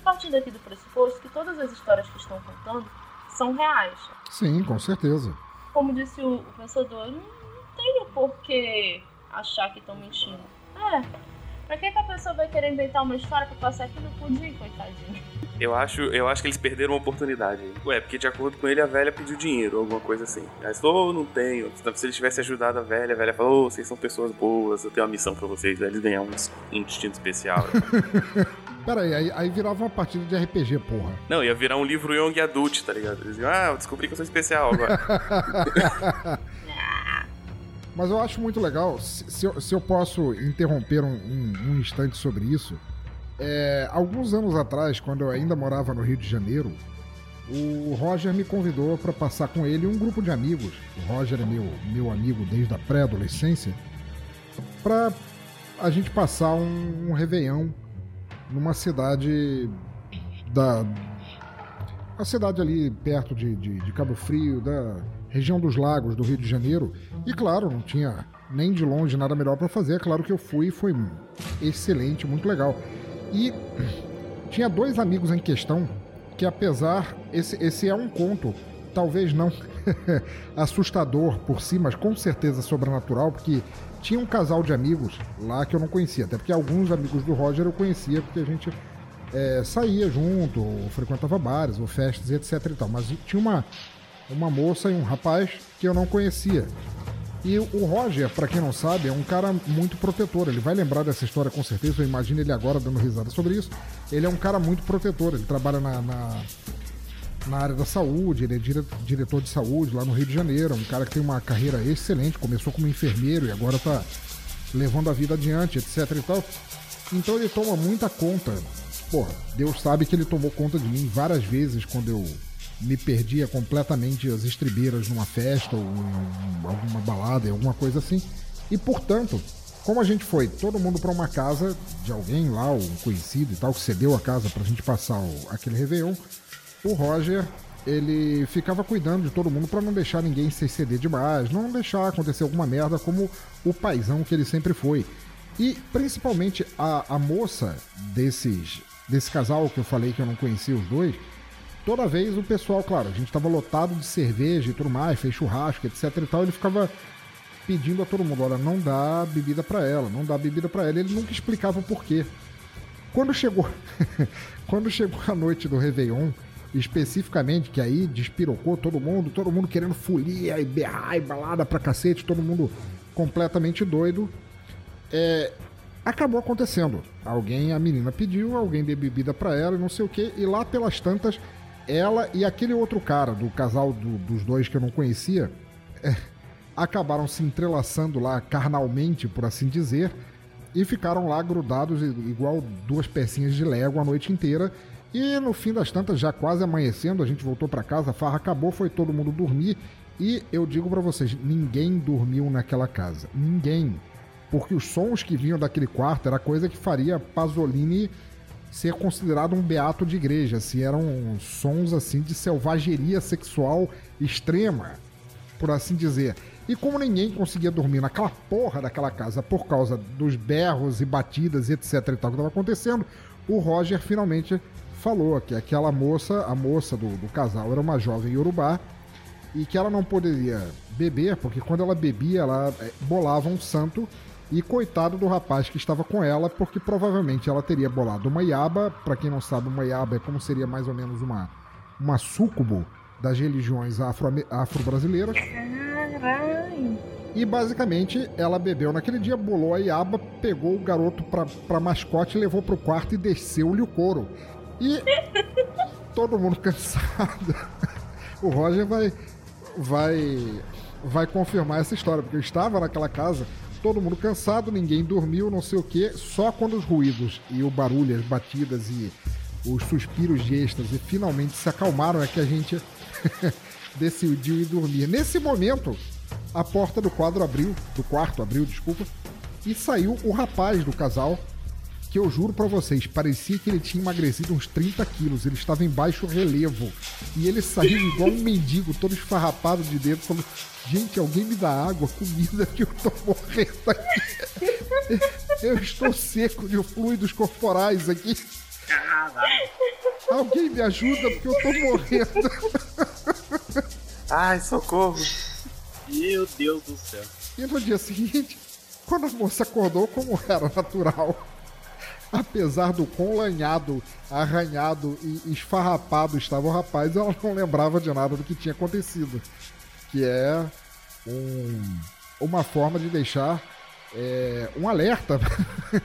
partindo aqui do pressuposto que todas as histórias que estão contando são reais. Sim, com certeza. Como disse o, o pensador, não, não tenho por que achar que estão mentindo. É. Pra que, que a pessoa vai querer inventar uma história pra passar aqui no pudim, coitadinho? Eu acho, eu acho que eles perderam uma oportunidade. Ué, porque de acordo com ele, a velha pediu dinheiro, alguma coisa assim. Aí falou, oh, não tenho. Se ele tivesse ajudado a velha, a velha falou, oh, vocês são pessoas boas, eu tenho uma missão pra vocês. Aí eles ganham um, um destino especial. Pera aí, aí, aí, virava uma partida de RPG, porra. Não, ia virar um livro Young Adult, tá ligado? Eles iam, ah, eu descobri que eu sou especial agora. Mas eu acho muito legal, se, se, eu, se eu, posso interromper um, um, um instante sobre isso. É, alguns anos atrás, quando eu ainda morava no Rio de Janeiro, o Roger me convidou para passar com ele um grupo de amigos. O Roger é meu, meu amigo desde a pré-adolescência. Para a gente passar um, um Réveillon numa cidade da. A cidade ali perto de, de, de, Cabo Frio, da região dos lagos do Rio de Janeiro. E claro, não tinha nem de longe nada melhor para fazer. É claro que eu fui e foi excelente, muito legal. E tinha dois amigos em questão que, apesar. Esse, esse é um conto, talvez não assustador por si, mas com certeza sobrenatural, porque tinha um casal de amigos lá que eu não conhecia, até porque alguns amigos do Roger eu conhecia porque a gente é, saía junto, frequentava bares, ou festas etc e tal. Mas tinha uma, uma moça e um rapaz que eu não conhecia. E o Roger, para quem não sabe, é um cara muito protetor. Ele vai lembrar dessa história com certeza. Eu imagino ele agora dando risada sobre isso. Ele é um cara muito protetor. Ele trabalha na, na, na área da saúde. Ele é dire, diretor de saúde lá no Rio de Janeiro. Um cara que tem uma carreira excelente. Começou como enfermeiro e agora tá levando a vida adiante, etc e tal. Então ele toma muita conta. Porra, Deus sabe que ele tomou conta de mim várias vezes quando eu me perdia completamente as estribeiras numa festa ou em alguma balada, alguma coisa assim. E portanto, como a gente foi todo mundo para uma casa de alguém lá, um conhecido e tal, que cedeu a casa para a gente passar o, aquele Réveillon, o Roger ele ficava cuidando de todo mundo para não deixar ninguém se exceder demais, não deixar acontecer alguma merda como o paizão que ele sempre foi. E principalmente a, a moça desses desse casal que eu falei que eu não conhecia os dois, toda vez o pessoal, claro, a gente estava lotado de cerveja e tudo mais, fez churrasco, etc e tal, ele ficava pedindo a todo mundo, olha, não dá bebida para ela, não dá bebida para ela. Ele nunca explicava o porquê. Quando chegou, quando chegou a noite do Réveillon, especificamente, que aí despirocou todo mundo, todo mundo querendo folia e berrar e balada pra cacete, todo mundo completamente doido. É, acabou acontecendo. Alguém, a menina pediu, alguém deu bebida para ela e não sei o que, e lá pelas tantas ela e aquele outro cara do casal do, dos dois que eu não conhecia, é, acabaram se entrelaçando lá carnalmente, por assim dizer, e ficaram lá grudados igual duas pecinhas de Lego a noite inteira. E no fim das tantas, já quase amanhecendo, a gente voltou para casa, a farra acabou, foi todo mundo dormir. E eu digo para vocês, ninguém dormiu naquela casa. Ninguém. Porque os sons que vinham daquele quarto era coisa que faria Pasolini ser considerado um beato de igreja. Assim, eram sons assim de selvageria sexual extrema, por assim dizer. E como ninguém conseguia dormir naquela porra daquela casa por causa dos berros e batidas e etc e tal que estava acontecendo, o Roger finalmente falou que aquela moça, a moça do, do casal, era uma jovem iorubá e que ela não poderia beber, porque quando ela bebia, ela eh, bolava um santo e coitado do rapaz que estava com ela, porque provavelmente ela teria bolado uma iaba. Para quem não sabe, uma iaba é como seria mais ou menos uma, uma súcubo das religiões afro-brasileiras. E basicamente ela bebeu naquele dia, bolou a iaba, pegou o garoto pra, pra mascote, levou pro quarto e desceu-lhe o couro. E todo mundo cansado. O Roger vai, vai, vai confirmar essa história, porque eu estava naquela casa todo mundo cansado, ninguém dormiu, não sei o que. Só quando os ruídos e o barulho, as batidas e os suspiros de êxtase finalmente se acalmaram é que a gente decidiu ir dormir. Nesse momento, a porta do quadro abriu, do quarto abriu, desculpa, e saiu o rapaz do casal, que eu juro para vocês, parecia que ele tinha emagrecido uns 30 quilos, ele estava em baixo relevo, e ele saiu igual um mendigo, todo esfarrapado de dentro, falando, gente, alguém me dá água, comida, que eu tô morrendo aqui. Eu estou seco de fluidos corporais aqui. Alguém me ajuda, porque eu tô morrendo. Ai, socorro. Meu Deus do céu. E no dia seguinte, quando a moça acordou, como era natural, apesar do quão lanhado, arranhado e esfarrapado estava o rapaz, ela não lembrava de nada do que tinha acontecido. Que é um, uma forma de deixar é, um alerta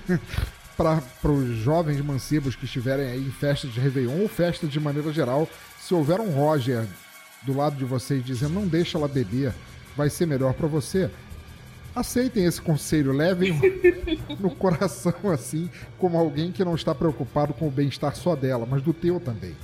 para os jovens mancebos que estiverem aí em festas de Réveillon ou festas de maneira geral. Se houver um Roger do lado de vocês dizendo não deixa ela beber, vai ser melhor para você. Aceitem esse conselho, levem no coração assim, como alguém que não está preocupado com o bem-estar só dela, mas do teu também.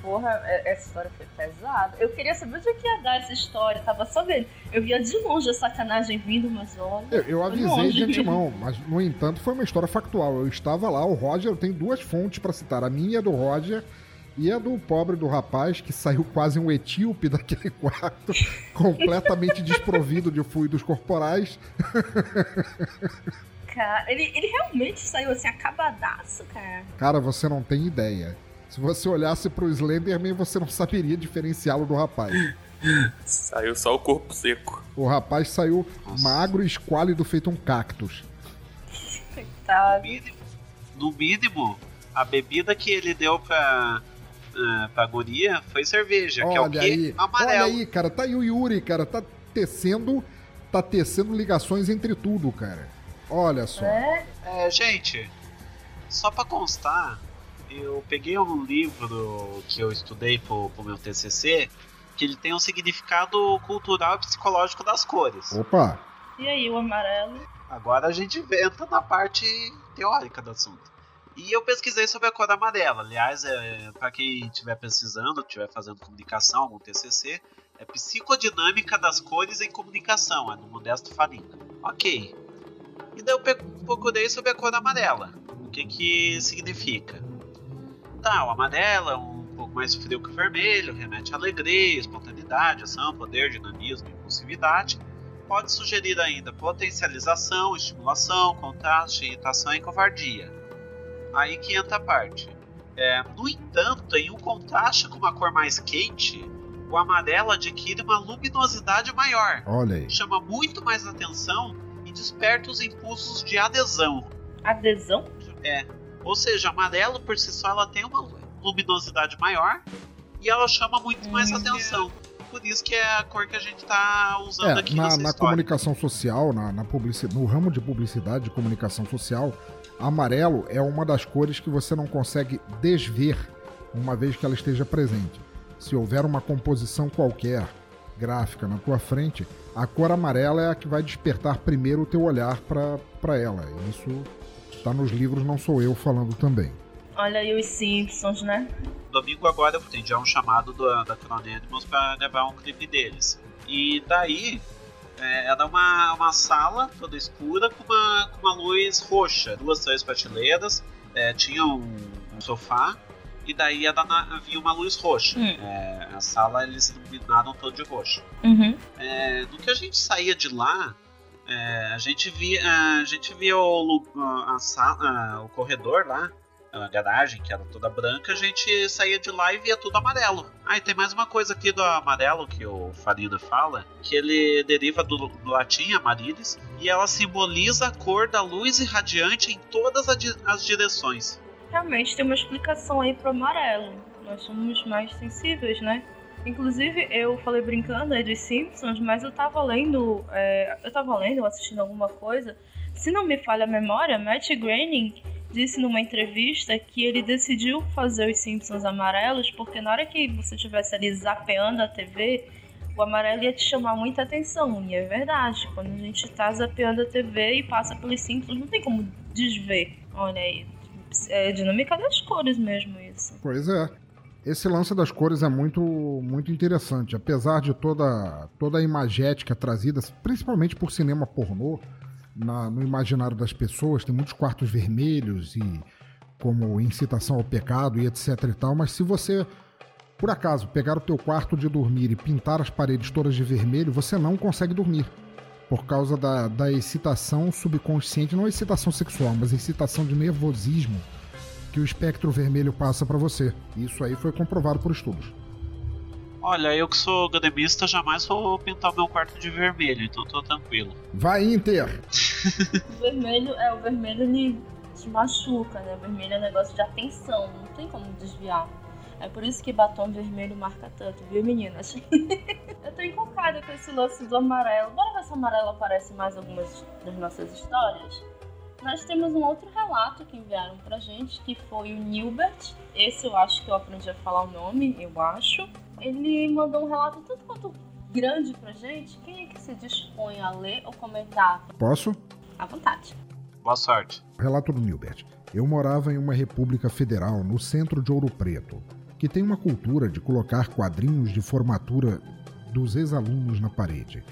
Porra, é, essa história foi pesada. Eu queria saber onde é que ia dar essa história. Tava só vendo. Eu via de longe a sacanagem vindo, mas olha. Eu, eu avisei de antemão, mas no entanto foi uma história factual. Eu estava lá, o Roger tem duas fontes para citar. A minha é do Roger e é do pobre do rapaz que saiu quase um etíope daquele quarto, completamente desprovido de fluidos corporais. Cara, ele, ele realmente saiu assim, acabadaço, cara. Cara, você não tem ideia. Se você olhasse pro Slenderman, você não saberia diferenciá-lo do rapaz. Saiu só o corpo seco. O rapaz saiu Nossa. magro e esquálido, feito um cactus. Coitado. No mínimo, no mínimo, a bebida que ele deu pra, uh, pra guria foi cerveja, olha que é o quê? Aí, Amarelo. Olha aí, cara, tá aí o Yuri, cara, tá tecendo, tá tecendo ligações entre tudo, cara. Olha só. É, é gente, só pra constar, eu peguei um livro que eu estudei pro, pro meu TCC, que ele tem um significado cultural e psicológico das cores. Opa! E aí, o amarelo? Agora a gente entra na parte teórica do assunto. E eu pesquisei sobre a cor amarela. Aliás, é, para quem estiver pesquisando, estiver fazendo comunicação, algum TCC, é Psicodinâmica das Cores em Comunicação, é do Modesto Farinha. Ok. E daí eu procurei sobre a cor amarela. O que que significa? Tá, o amarelo é um pouco mais frio que o vermelho, remete à alegria, espontaneidade, ação, poder, dinamismo, impulsividade. Pode sugerir ainda potencialização, estimulação, contraste, irritação e covardia. Aí que entra a parte. É, no entanto, em um contraste com uma cor mais quente, o amarelo adquire uma luminosidade maior. Olha aí. Chama muito mais atenção e desperta os impulsos de adesão. Adesão? É. Ou seja, amarelo por si só ela tem uma luminosidade maior e ela chama muito mais hum, atenção. Por isso que é a cor que a gente está usando é, aqui na, na comunicação social, na, na no ramo de publicidade de comunicação social, amarelo é uma das cores que você não consegue desver uma vez que ela esteja presente. Se houver uma composição qualquer gráfica na tua frente, a cor amarela é a que vai despertar primeiro o teu olhar para ela. Isso está nos livros, não sou eu falando também. Olha aí os Simpsons, né? Domingo agora eu atendi a um chamado do, da Cronenimals para gravar um clipe deles. E daí é, era uma, uma sala toda escura com uma, com uma luz roxa, duas, três prateleiras, é, tinha um, um sofá e daí havia uma luz roxa. Hum. É, a sala eles iluminaram todo de roxo. Uhum. É, no que a gente saía de lá, é, a gente via, a gente via o, a sala, o corredor lá, a garagem que era toda branca, a gente saía de lá e via tudo amarelo. Ah, e tem mais uma coisa aqui do amarelo que o Farina fala, que ele deriva do, do latim amarilis e ela simboliza a cor da luz irradiante em todas as direções realmente tem uma explicação aí pro amarelo. Nós somos mais sensíveis, né? Inclusive, eu falei brincando aí dos Simpsons, mas eu tava lendo, é, eu tava lendo, assistindo alguma coisa. Se não me falha a memória, Matt Groening disse numa entrevista que ele decidiu fazer os Simpsons amarelos porque na hora que você estivesse ali zapeando a TV, o amarelo ia te chamar muita atenção. E é verdade, quando a gente tá zapeando a TV e passa pelos Simpsons, não tem como desver. Olha aí, é dinâmica das cores mesmo isso. Pois é. Esse lance das cores é muito muito interessante, apesar de toda toda a imagética trazida, principalmente por cinema pornô, na, no imaginário das pessoas, tem muitos quartos vermelhos e como incitação ao pecado e etc e tal, mas se você por acaso pegar o teu quarto de dormir e pintar as paredes todas de vermelho, você não consegue dormir por causa da, da excitação subconsciente, não excitação sexual, mas excitação de nervosismo que o espectro vermelho passa para você. Isso aí foi comprovado por estudos. Olha, eu que sou gremista jamais vou pintar meu quarto de vermelho, então tô tranquilo. Vai Inter! o vermelho é o vermelho ele te machuca, né? O vermelho é um negócio de atenção, não tem como desviar. É por isso que batom vermelho marca tanto, viu, meninas? eu tô encucada com esse lance do amarelo. Bora ver se o amarelo aparece em mais algumas das nossas histórias? Nós temos um outro relato que enviaram pra gente, que foi o Nilbert. Esse eu acho que eu aprendi a falar o nome, eu acho. Ele mandou um relato tanto quanto grande pra gente. Quem é que se dispõe a ler ou comentar? Posso? À vontade. Boa sorte. Relato do Nilbert. Eu morava em uma república federal no centro de Ouro Preto que tem uma cultura de colocar quadrinhos de formatura dos ex-alunos na parede.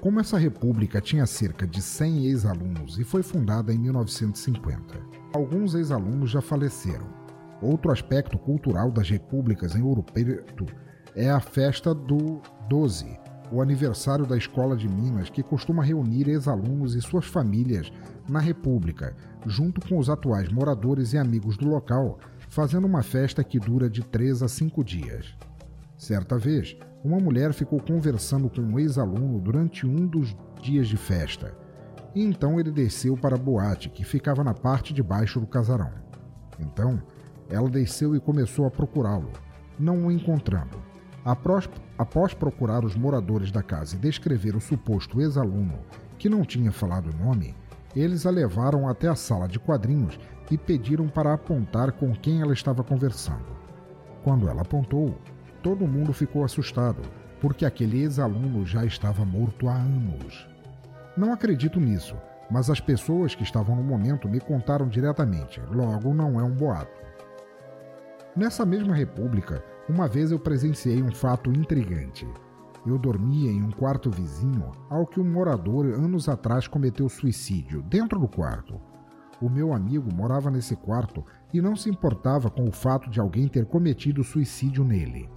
Como essa república tinha cerca de 100 ex-alunos e foi fundada em 1950, alguns ex-alunos já faleceram. Outro aspecto cultural das repúblicas em Ouro Preto é a festa do 12, o aniversário da Escola de Minas, que costuma reunir ex-alunos e suas famílias na República, junto com os atuais moradores e amigos do local, fazendo uma festa que dura de três a cinco dias. Certa vez, uma mulher ficou conversando com um ex-aluno durante um dos dias de festa, e então ele desceu para a boate, que ficava na parte de baixo do casarão. Então, ela desceu e começou a procurá-lo, não o encontrando. Após, após procurar os moradores da casa e descrever o suposto ex-aluno, que não tinha falado o nome, eles a levaram até a sala de quadrinhos e pediram para apontar com quem ela estava conversando. Quando ela apontou, todo mundo ficou assustado, porque aquele ex-aluno já estava morto há anos. Não acredito nisso, mas as pessoas que estavam no momento me contaram diretamente, logo não é um boato. Nessa mesma república, uma vez eu presenciei um fato intrigante. Eu dormia em um quarto vizinho ao que um morador anos atrás cometeu suicídio, dentro do quarto. O meu amigo morava nesse quarto e não se importava com o fato de alguém ter cometido suicídio nele.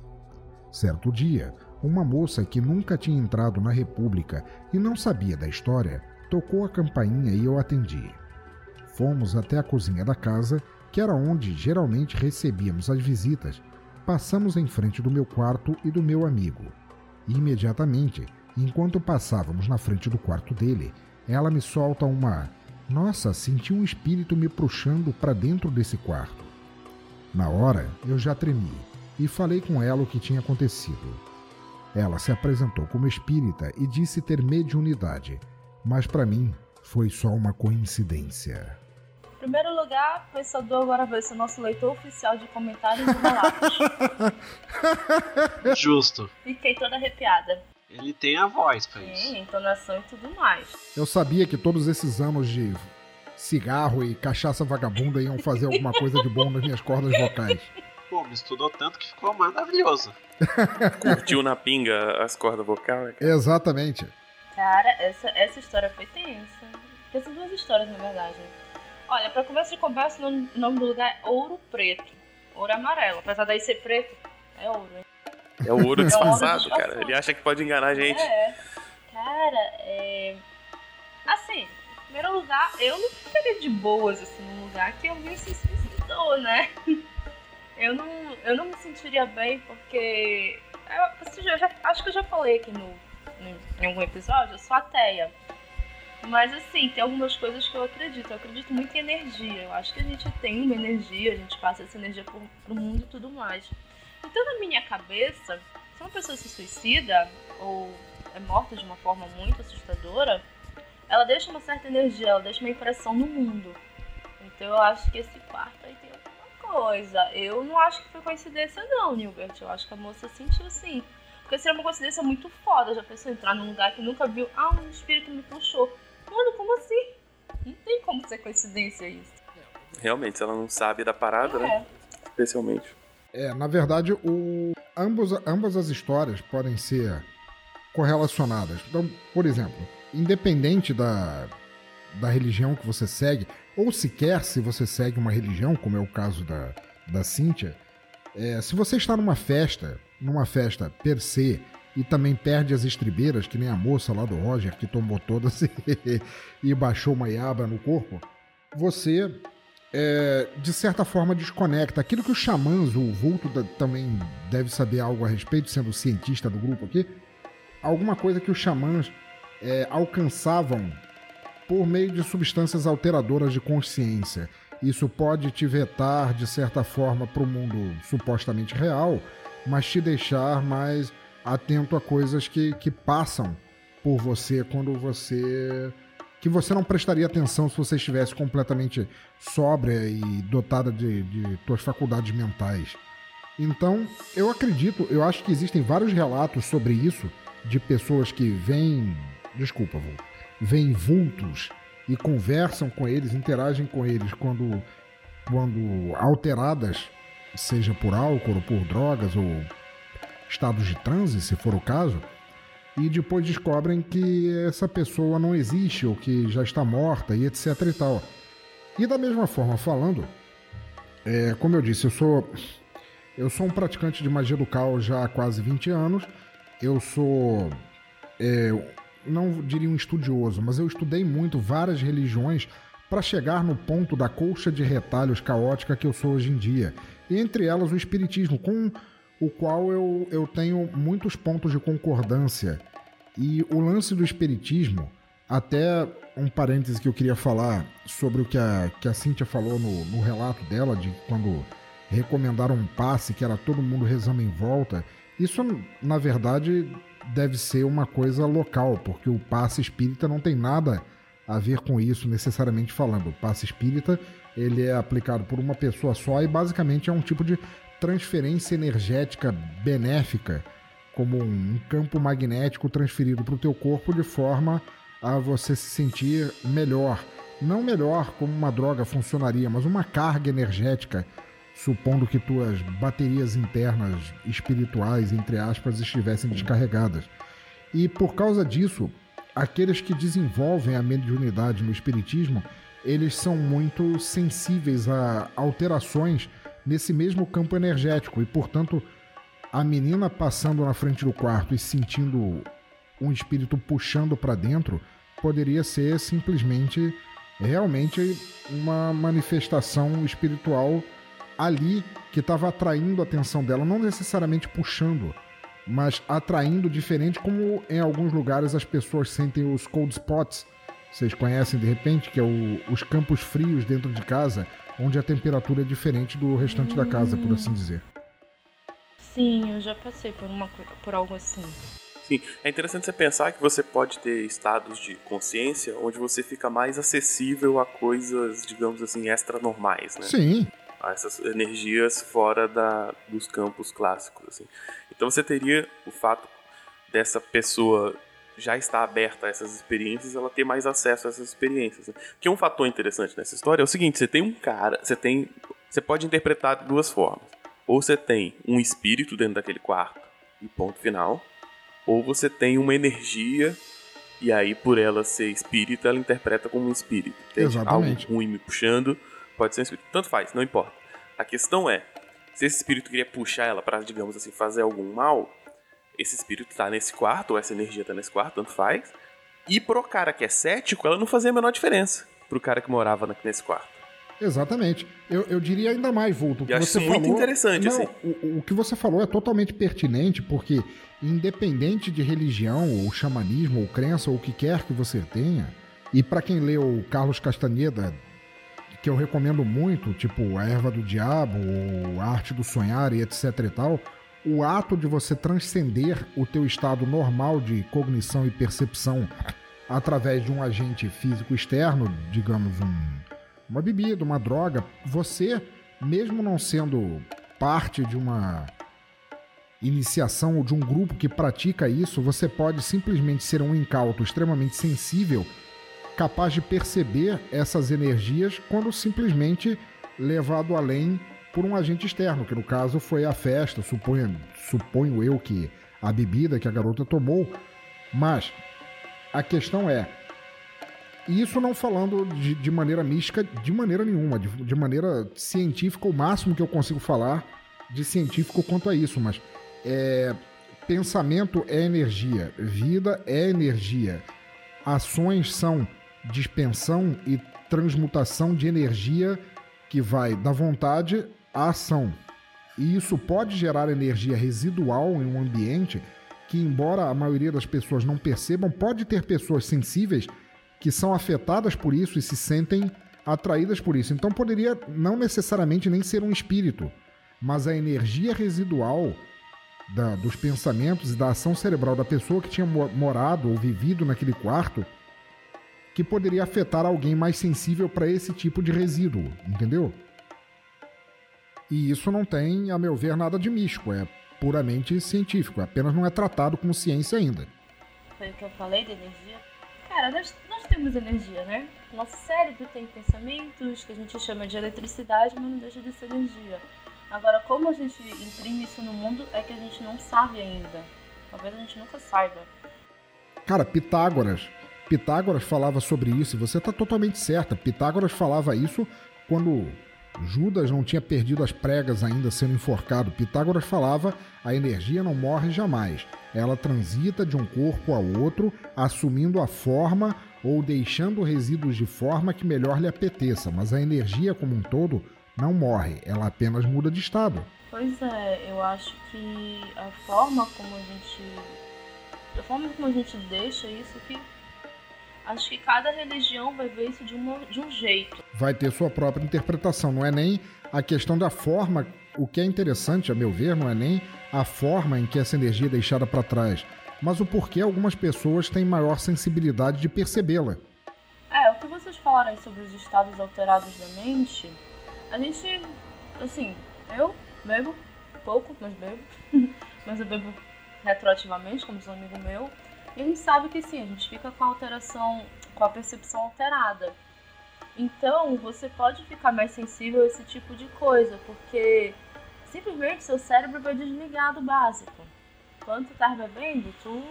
Certo dia, uma moça que nunca tinha entrado na República e não sabia da história tocou a campainha e eu atendi. Fomos até a cozinha da casa, que era onde geralmente recebíamos as visitas. Passamos em frente do meu quarto e do meu amigo. E imediatamente, enquanto passávamos na frente do quarto dele, ela me solta uma nossa, senti um espírito me puxando para dentro desse quarto. Na hora, eu já tremi e falei com ela o que tinha acontecido. Ela se apresentou como espírita e disse ter mediunidade, mas para mim foi só uma coincidência. Em primeiro lugar, pensador agora vai ser nosso leitor oficial de comentários e relatos. Justo. Fiquei toda arrepiada. Ele tem a voz pra isso. Sim, entonação e tudo mais. Eu sabia que todos esses anos de cigarro e cachaça vagabunda iam fazer alguma coisa de bom nas minhas cordas vocais. Pô, me estudou tanto que ficou maravilhoso. Curtiu na pinga as cordas vocais? Exatamente. Cara, essa, essa história foi tensa. Essas duas histórias, na verdade. Olha, pra conversa de conversa, o nome, do lugar é Ouro Preto. Ouro amarelo. Apesar daí ser preto, é ouro, hein? É o ouro disfarçado, disfarçado. cara. Ele acha que pode enganar a gente. É. Cara, é. Assim, em primeiro lugar, eu não ficaria de boas assim num lugar que alguém se suicidou, né? Eu não, eu não me sentiria bem porque. Eu, assim, eu já, acho que eu já falei aqui no, no- em algum episódio, eu sou ateia. Mas assim, tem algumas coisas que eu acredito. Eu acredito muito em energia. Eu acho que a gente tem uma energia, a gente passa essa energia pro, pro mundo e tudo mais. Então, na minha cabeça, se uma pessoa se suicida ou é morta de uma forma muito assustadora, ela deixa uma certa energia, ela deixa uma impressão no mundo. Então eu acho que esse quarto aí tem alguma coisa. Eu não acho que foi coincidência não, Nilbert. Eu acho que a moça sentiu assim. Porque seria uma coincidência muito foda. Já pensou entrar num lugar que nunca viu. Ah, um espírito me puxou. Mano, como assim? Não tem como ser coincidência isso. Realmente, se ela não sabe da parada, né? É. Especialmente. É, na verdade, o... ambos, ambas as histórias podem ser correlacionadas. Então, por exemplo, independente da, da religião que você segue, ou sequer se você segue uma religião, como é o caso da, da Cíntia, é, se você está numa festa, numa festa per se, e também perde as estribeiras, que nem a moça lá do Roger, que tomou todas e, baixou uma iaba no corpo, você é, de certa forma desconecta. Aquilo que os xamãs, o Vulto da- também deve saber algo a respeito, sendo cientista do grupo aqui, alguma coisa que os xamãs é, alcançavam por meio de substâncias alteradoras de consciência. Isso pode te vetar, de certa forma, para o mundo supostamente real, mas te deixar mais atento a coisas que, que passam por você quando você que você não prestaria atenção se você estivesse completamente sóbria e dotada de, de tuas faculdades mentais. Então, eu acredito, eu acho que existem vários relatos sobre isso de pessoas que veem, desculpa, vô, veem vultos e conversam com eles, interagem com eles quando, quando alteradas, seja por álcool ou por drogas ou estados de transe, se for o caso, e depois descobrem que essa pessoa não existe ou que já está morta e etc e tal. E da mesma forma, falando, é, como eu disse, eu sou eu sou um praticante de magia do caos já há quase 20 anos. Eu sou é, não diria um estudioso, mas eu estudei muito várias religiões para chegar no ponto da colcha de retalhos caótica que eu sou hoje em dia. Entre elas o espiritismo, com o qual eu, eu tenho muitos pontos de concordância. E o lance do espiritismo, até um parêntese que eu queria falar sobre o que a, que a Cíntia falou no, no relato dela, de quando recomendaram um passe que era todo mundo rezando em volta. Isso, na verdade, deve ser uma coisa local, porque o passe espírita não tem nada a ver com isso necessariamente falando. O passe espírita ele é aplicado por uma pessoa só e basicamente é um tipo de transferência energética benéfica, como um campo magnético transferido para o teu corpo de forma a você se sentir melhor. Não melhor como uma droga funcionaria, mas uma carga energética, supondo que tuas baterias internas espirituais, entre aspas, estivessem descarregadas. E por causa disso, aqueles que desenvolvem a mediunidade no espiritismo, eles são muito sensíveis a alterações nesse mesmo campo energético e, portanto, a menina passando na frente do quarto e sentindo um espírito puxando para dentro poderia ser simplesmente realmente uma manifestação espiritual ali que estava atraindo a atenção dela, não necessariamente puxando, mas atraindo diferente como em alguns lugares as pessoas sentem os cold spots. Vocês conhecem de repente que é o, os campos frios dentro de casa, onde a temperatura é diferente do restante da casa, por assim dizer. Sim, eu já passei por, uma, por algo assim. Sim, é interessante você pensar que você pode ter estados de consciência onde você fica mais acessível a coisas, digamos assim, extra-normais, né? Sim, a essas energias fora da, dos campos clássicos. Assim. Então você teria o fato dessa pessoa já estar aberta a essas experiências, ela ter mais acesso a essas experiências. Que um fator interessante nessa história é o seguinte: você tem um cara, você tem, você pode interpretar de duas formas. Ou você tem um espírito dentro daquele quarto e ponto final, ou você tem uma energia e aí por ela ser espírito, ela interpreta como um espírito. Entende? Exatamente. Algo ruim me puxando, pode ser um espírito. Tanto faz, não importa. A questão é, se esse espírito queria puxar ela para, digamos assim, fazer algum mal, esse espírito tá nesse quarto, ou essa energia tá nesse quarto, tanto faz. E pro cara que é cético, ela não fazia a menor diferença pro cara que morava nesse quarto. Exatamente. Eu, eu diria ainda mais, Vulto. Que Eu acho muito falou, interessante, Não, assim. O, o que você falou é totalmente pertinente, porque independente de religião, ou xamanismo, ou crença, ou o que quer que você tenha, e para quem leu Carlos Castaneda, que eu recomendo muito, tipo A Erva do Diabo, ou A Arte do Sonhar e etc e tal, o ato de você transcender o teu estado normal de cognição e percepção através de um agente físico externo, digamos um, uma bebida, uma droga, você, mesmo não sendo parte de uma iniciação ou de um grupo que pratica isso, você pode simplesmente ser um incauto extremamente sensível, capaz de perceber essas energias quando simplesmente levado além por um agente externo, que no caso foi a festa, suponho, suponho eu que a bebida que a garota tomou, mas a questão é, isso não falando de, de maneira mística, de maneira nenhuma, de, de maneira científica, o máximo que eu consigo falar de científico quanto a isso, mas é, pensamento é energia, vida é energia, ações são dispensão e transmutação de energia que vai da vontade à ação. E isso pode gerar energia residual em um ambiente que, embora a maioria das pessoas não percebam, pode ter pessoas sensíveis que são afetadas por isso e se sentem atraídas por isso. Então poderia não necessariamente nem ser um espírito, mas a energia residual da- dos pensamentos e da ação cerebral da pessoa que tinha mo- morado ou vivido naquele quarto que poderia afetar alguém mais sensível para esse tipo de resíduo, entendeu? E isso não tem, a meu ver, nada de místico, é puramente científico, apenas não é tratado como ciência ainda. Foi o que eu falei de energia. Cara, nós, nós temos energia, né? Nosso cérebro tem pensamentos que a gente chama de eletricidade, mas não deixa de ser energia. Agora, como a gente imprime isso no mundo é que a gente não sabe ainda. Talvez a gente nunca saiba. Cara, Pitágoras. Pitágoras falava sobre isso, e você está totalmente certa. Pitágoras falava isso quando Judas não tinha perdido as pregas ainda sendo enforcado. Pitágoras falava: a energia não morre jamais. Ela transita de um corpo ao outro, assumindo a forma ou deixando resíduos de forma que melhor lhe apeteça, mas a energia como um todo não morre, ela apenas muda de estado. Pois é, eu acho que a forma como a gente. A forma como a gente deixa isso que. Acho que cada religião vai ver isso de, uma, de um jeito. vai ter sua própria interpretação. Não é nem a questão da forma. O que é interessante, a meu ver, não é nem a forma em que essa energia é deixada para trás, mas o porquê algumas pessoas têm maior sensibilidade de percebê-la. É, o que vocês falaram sobre os estados alterados da mente, a gente, assim, eu bebo pouco, mas bebo, mas eu bebo retroativamente, como diz um amigo meu, e a gente sabe que sim, a gente fica com a alteração, com a percepção alterada. Então, você pode ficar mais sensível a esse tipo de coisa, porque simplesmente seu cérebro vai desligar do básico. Quando tu tá bebendo, tu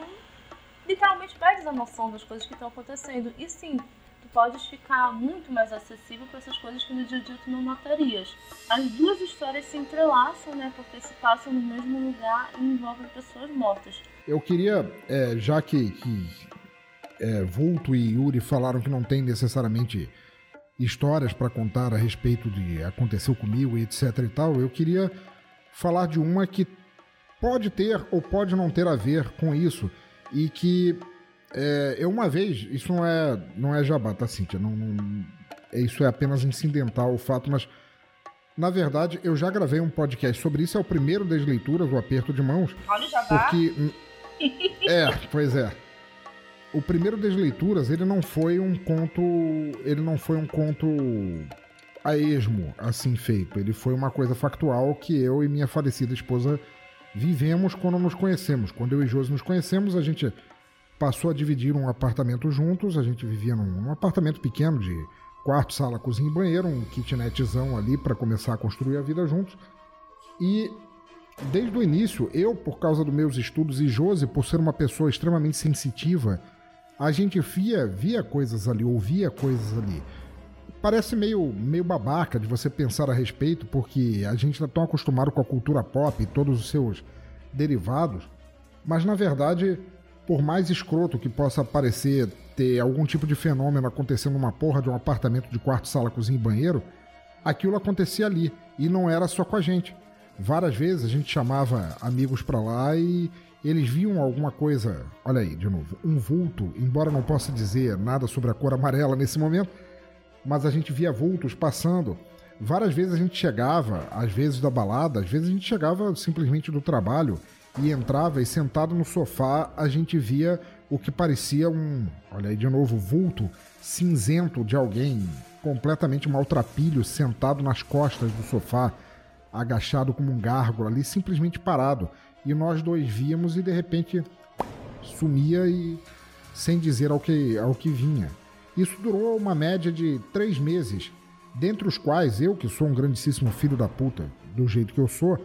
literalmente perdes a noção das coisas que estão acontecendo. E sim, tu podes ficar muito mais acessível para essas coisas que no dia a dia tu não notarias. As duas histórias se entrelaçam, né? Porque se passam no mesmo lugar e envolvem pessoas mortas. Eu queria, é, já que, que é, Vulto e Yuri falaram que não tem necessariamente histórias para contar a respeito de aconteceu comigo e etc e tal, eu queria falar de uma que pode ter ou pode não ter a ver com isso e que é, eu uma vez, isso não é não é jabá, tá Cíntia? Não, não- é- isso é apenas incidental o fato, mas na verdade eu já gravei um podcast sobre isso, é o primeiro das leituras, o aperto de mãos, Olha o jabá. porque. É, pois é. O primeiro das leituras, ele não foi um conto. Ele não foi um conto a esmo, assim feito. Ele foi uma coisa factual que eu e minha falecida esposa vivemos quando nos conhecemos. Quando eu e Josi nos conhecemos, a gente passou a dividir um apartamento juntos. A gente vivia num, num apartamento pequeno de quarto, sala, cozinha e banheiro, um kitnetzão ali para começar a construir a vida juntos. E desde o início, eu, por causa dos meus estudos, e Josi, por ser uma pessoa extremamente sensitiva, a gente via, via coisas ali, ouvia coisas ali. Parece meio, meio babaca de você pensar a respeito, porque a gente está tão acostumado com a cultura pop e todos os seus derivados, mas na verdade, por mais escroto que possa parecer ter algum tipo de fenômeno acontecendo numa porra de um apartamento de quarto, sala, cozinha e banheiro, aquilo acontecia ali e não era só com a gente. Várias vezes a gente chamava amigos para lá e eles viam alguma coisa, olha aí, de novo, um vulto, embora não possa dizer nada sobre a cor amarela nesse momento, mas a gente via vultos passando. Várias vezes a gente chegava, às vezes da balada, às vezes a gente chegava simplesmente do trabalho e entrava e sentado no sofá a gente via o que parecia um, olha aí de novo, vulto cinzento de alguém completamente maltrapilho sentado nas costas do sofá agachado como um gárgula ali, simplesmente parado. E nós dois víamos e de repente sumia e sem dizer ao que, ao que vinha. Isso durou uma média de três meses, dentre os quais eu, que sou um grandíssimo filho da puta, do jeito que eu sou,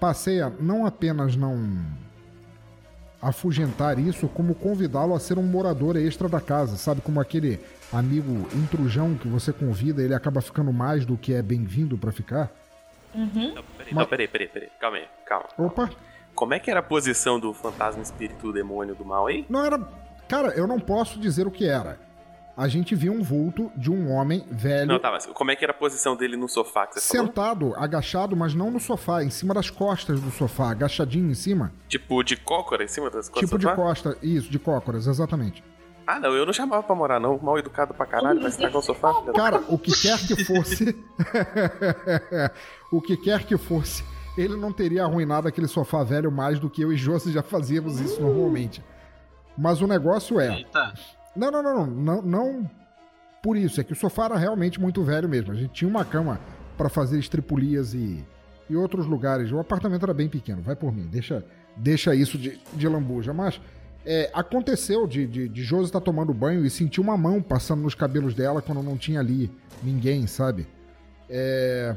passei a não apenas não afugentar isso, como convidá-lo a ser um morador extra da casa, sabe? Como aquele amigo intrujão que você convida, ele acaba ficando mais do que é bem-vindo para ficar. Uhum. Não, peraí, não, peraí, peraí, peraí. Calma aí, calma. Opa, Como é que era a posição do fantasma, espírito, demônio do mal aí? não era. Cara, eu não posso dizer o que era. A gente viu um vulto de um homem velho Não, tá, mas como é que era a posição dele no sofá que você falou? sentado, agachado, mas não no sofá, em cima das costas do sofá, agachadinho em cima. Tipo, de cócora em cima das costas tipo do de sofá? costa, isso, de cócoras, exatamente. Ah, não, eu não chamava pra morar, não. Mal educado pra caralho, vai estragar o sofá. Cara, o que quer que fosse. o que quer que fosse, ele não teria arruinado aquele sofá velho mais do que eu e Josi já fazíamos isso normalmente. Mas o negócio é. Eita, Não, não, não, não, não, por isso. É que o sofá era realmente muito velho mesmo. A gente tinha uma cama para fazer estripulias e, e outros lugares. O apartamento era bem pequeno. Vai por mim, deixa, deixa isso de, de lambuja. Mas é, aconteceu de, de, de Josi estar tomando banho e sentir uma mão passando nos cabelos dela quando não tinha ali ninguém, sabe? É,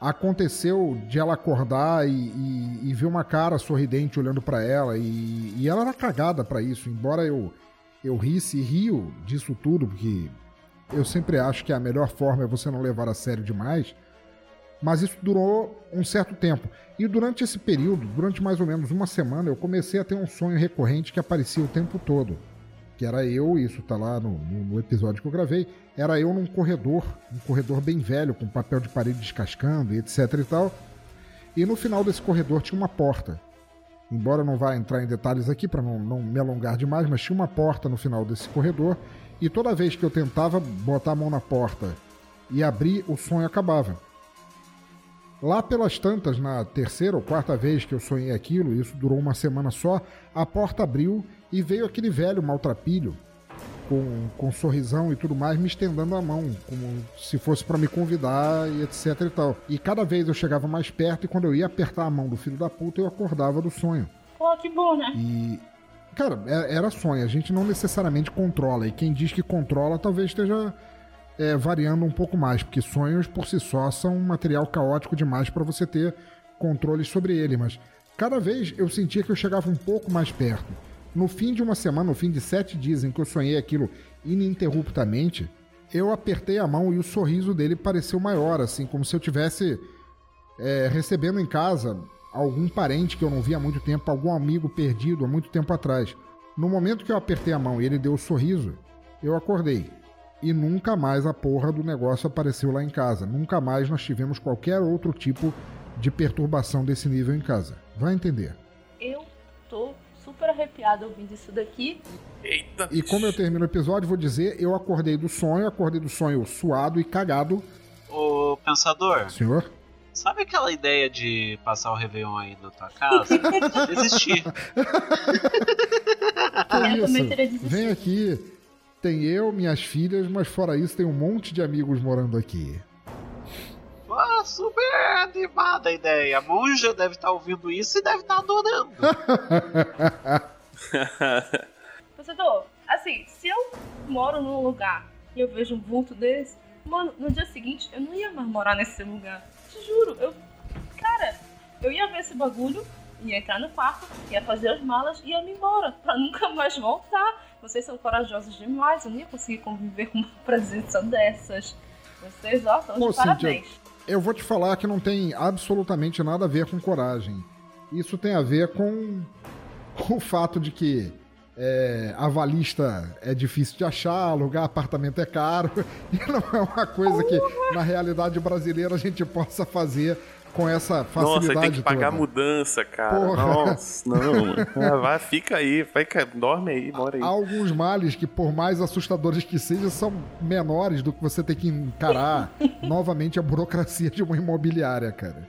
aconteceu de ela acordar e, e- e ver uma cara sorridente olhando pra ela e, e ela era cagada pra isso, embora eu eu risse e rio disso tudo porque eu sempre acho que a melhor forma é você não levar a sério demais. Mas isso durou um certo tempo. E durante esse período, durante mais ou menos uma semana, eu comecei a ter um sonho recorrente que aparecia o tempo todo. Que era eu, isso tá lá no, no- episódio que eu gravei, era eu num corredor, um corredor bem velho, com papel de parede descascando e etc e tal. E no final desse corredor tinha uma porta. Embora não vá entrar em detalhes aqui para não, não me alongar demais, mas tinha uma porta no final desse corredor. E toda vez que eu tentava botar a mão na porta e abrir, o sonho acabava. Lá pelas tantas, na terceira ou quarta vez que eu sonhei aquilo, isso durou uma semana só, a porta abriu e veio aquele velho maltrapilho, com, com sorrisão e tudo mais, me estendendo a mão, como se fosse para me convidar e etc e tal. E cada vez eu chegava mais perto e quando eu ia apertar a mão do filho da puta, eu acordava do sonho. Pô, que bom, né? E. Cara, é- era sonho, a gente não necessariamente controla. E quem diz que controla talvez esteja é, variando um pouco mais, porque sonhos por si só são um material caótico demais para você ter controle sobre ele. Mas cada vez eu sentia que eu chegava um pouco mais perto. No fim de uma semana, no fim de sete dias em que eu sonhei aquilo ininterruptamente, eu apertei a mão e o sorriso dele pareceu maior, assim, como se eu tivesse é, recebendo em casa algum parente que eu não via há muito tempo, algum amigo perdido há muito tempo atrás. No momento que eu apertei a mão e ele deu o sorriso, eu acordei. E nunca mais a porra do negócio apareceu lá em casa. Nunca mais nós tivemos qualquer outro tipo de perturbação desse nível em casa. Vai entender. Eu tô super arrepiada ouvindo isso daqui. Eita. E como eu termino o episódio, vou dizer: eu acordei do sonho, acordei do sonho suado e cagado. ô pensador, Senhor? sabe aquela ideia de passar o Réveillon aí na tua casa? Desistir. Que eu isso? Vem aqui. Tem eu, minhas filhas, mas fora isso tem um monte de amigos morando aqui. Ah, super! Animada a ideia. A monja deve estar ouvindo isso e deve estar adorando. Pensador, assim, se eu moro num lugar e eu vejo um vulto desse, mano, no dia seguinte eu não ia mais morar nesse lugar. Te juro, eu. Cara, eu ia ver esse bagulho, ia entrar no quarto, ia fazer as malas e ia me embora, pra nunca mais voltar. Vocês são corajosos demais, eu não ia conseguir conviver com uma presença dessas. Vocês, ó, estão Ô, de Cíntia, parabéns. Eu vou te falar que não tem absolutamente nada a ver com coragem. Isso tem a ver com, com o fato de que é, avalista é difícil de achar, alugar apartamento é caro, e não é uma coisa que na realidade brasileira a gente possa fazer com essa facilidade Nossa, tem que pagar toda. mudança, cara. Porra. Nossa, não. Ah, vai, fica aí, fica, dorme aí, mora aí. Há alguns males que, por mais assustadores que sejam, são menores do que você ter que encarar novamente a burocracia de uma imobiliária, cara.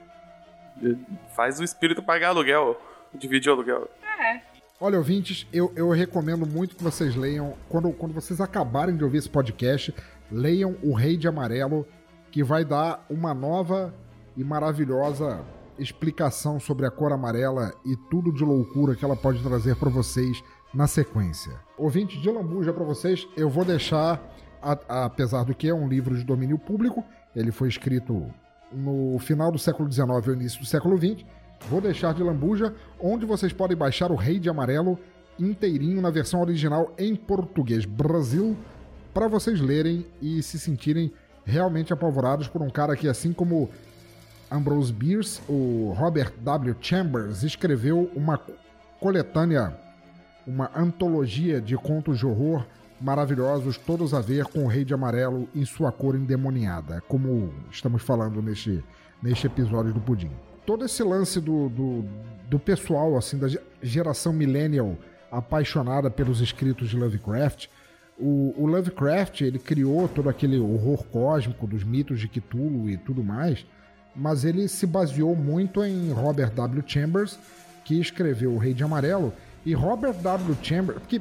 Faz o espírito pagar aluguel. Dividir o aluguel. É, Olha, ouvintes, eu, eu recomendo muito que vocês leiam, quando, quando vocês acabarem de ouvir esse podcast, leiam O Rei de Amarelo, que vai dar uma nova e maravilhosa explicação sobre a cor amarela e tudo de loucura que ela pode trazer para vocês na sequência. Ouvinte de lambuja para vocês, eu vou deixar, a- apesar do que é um livro de domínio público, ele foi escrito no final do século XIX ou início do século XX, Vou deixar de lambuja, onde vocês podem baixar o Rei de Amarelo inteirinho na versão original em português Brasil, para vocês lerem e se sentirem realmente apavorados por um cara que, assim como Ambrose Bierce, o Robert W. Chambers escreveu uma coletânea, uma antologia de contos de horror maravilhosos, todos a ver com o Rei de Amarelo em sua cor endemoniada, como estamos falando neste, neste episódio do Pudim todo esse lance do, do, do pessoal, assim, da ge- geração millennial apaixonada pelos escritos de Lovecraft, o, o Lovecraft, ele criou todo aquele horror cósmico dos mitos de Cthulhu e tudo mais, mas ele se baseou muito em Robert W. Chambers, que escreveu O Rei de Amarelo, e Robert W. Chambers, porque,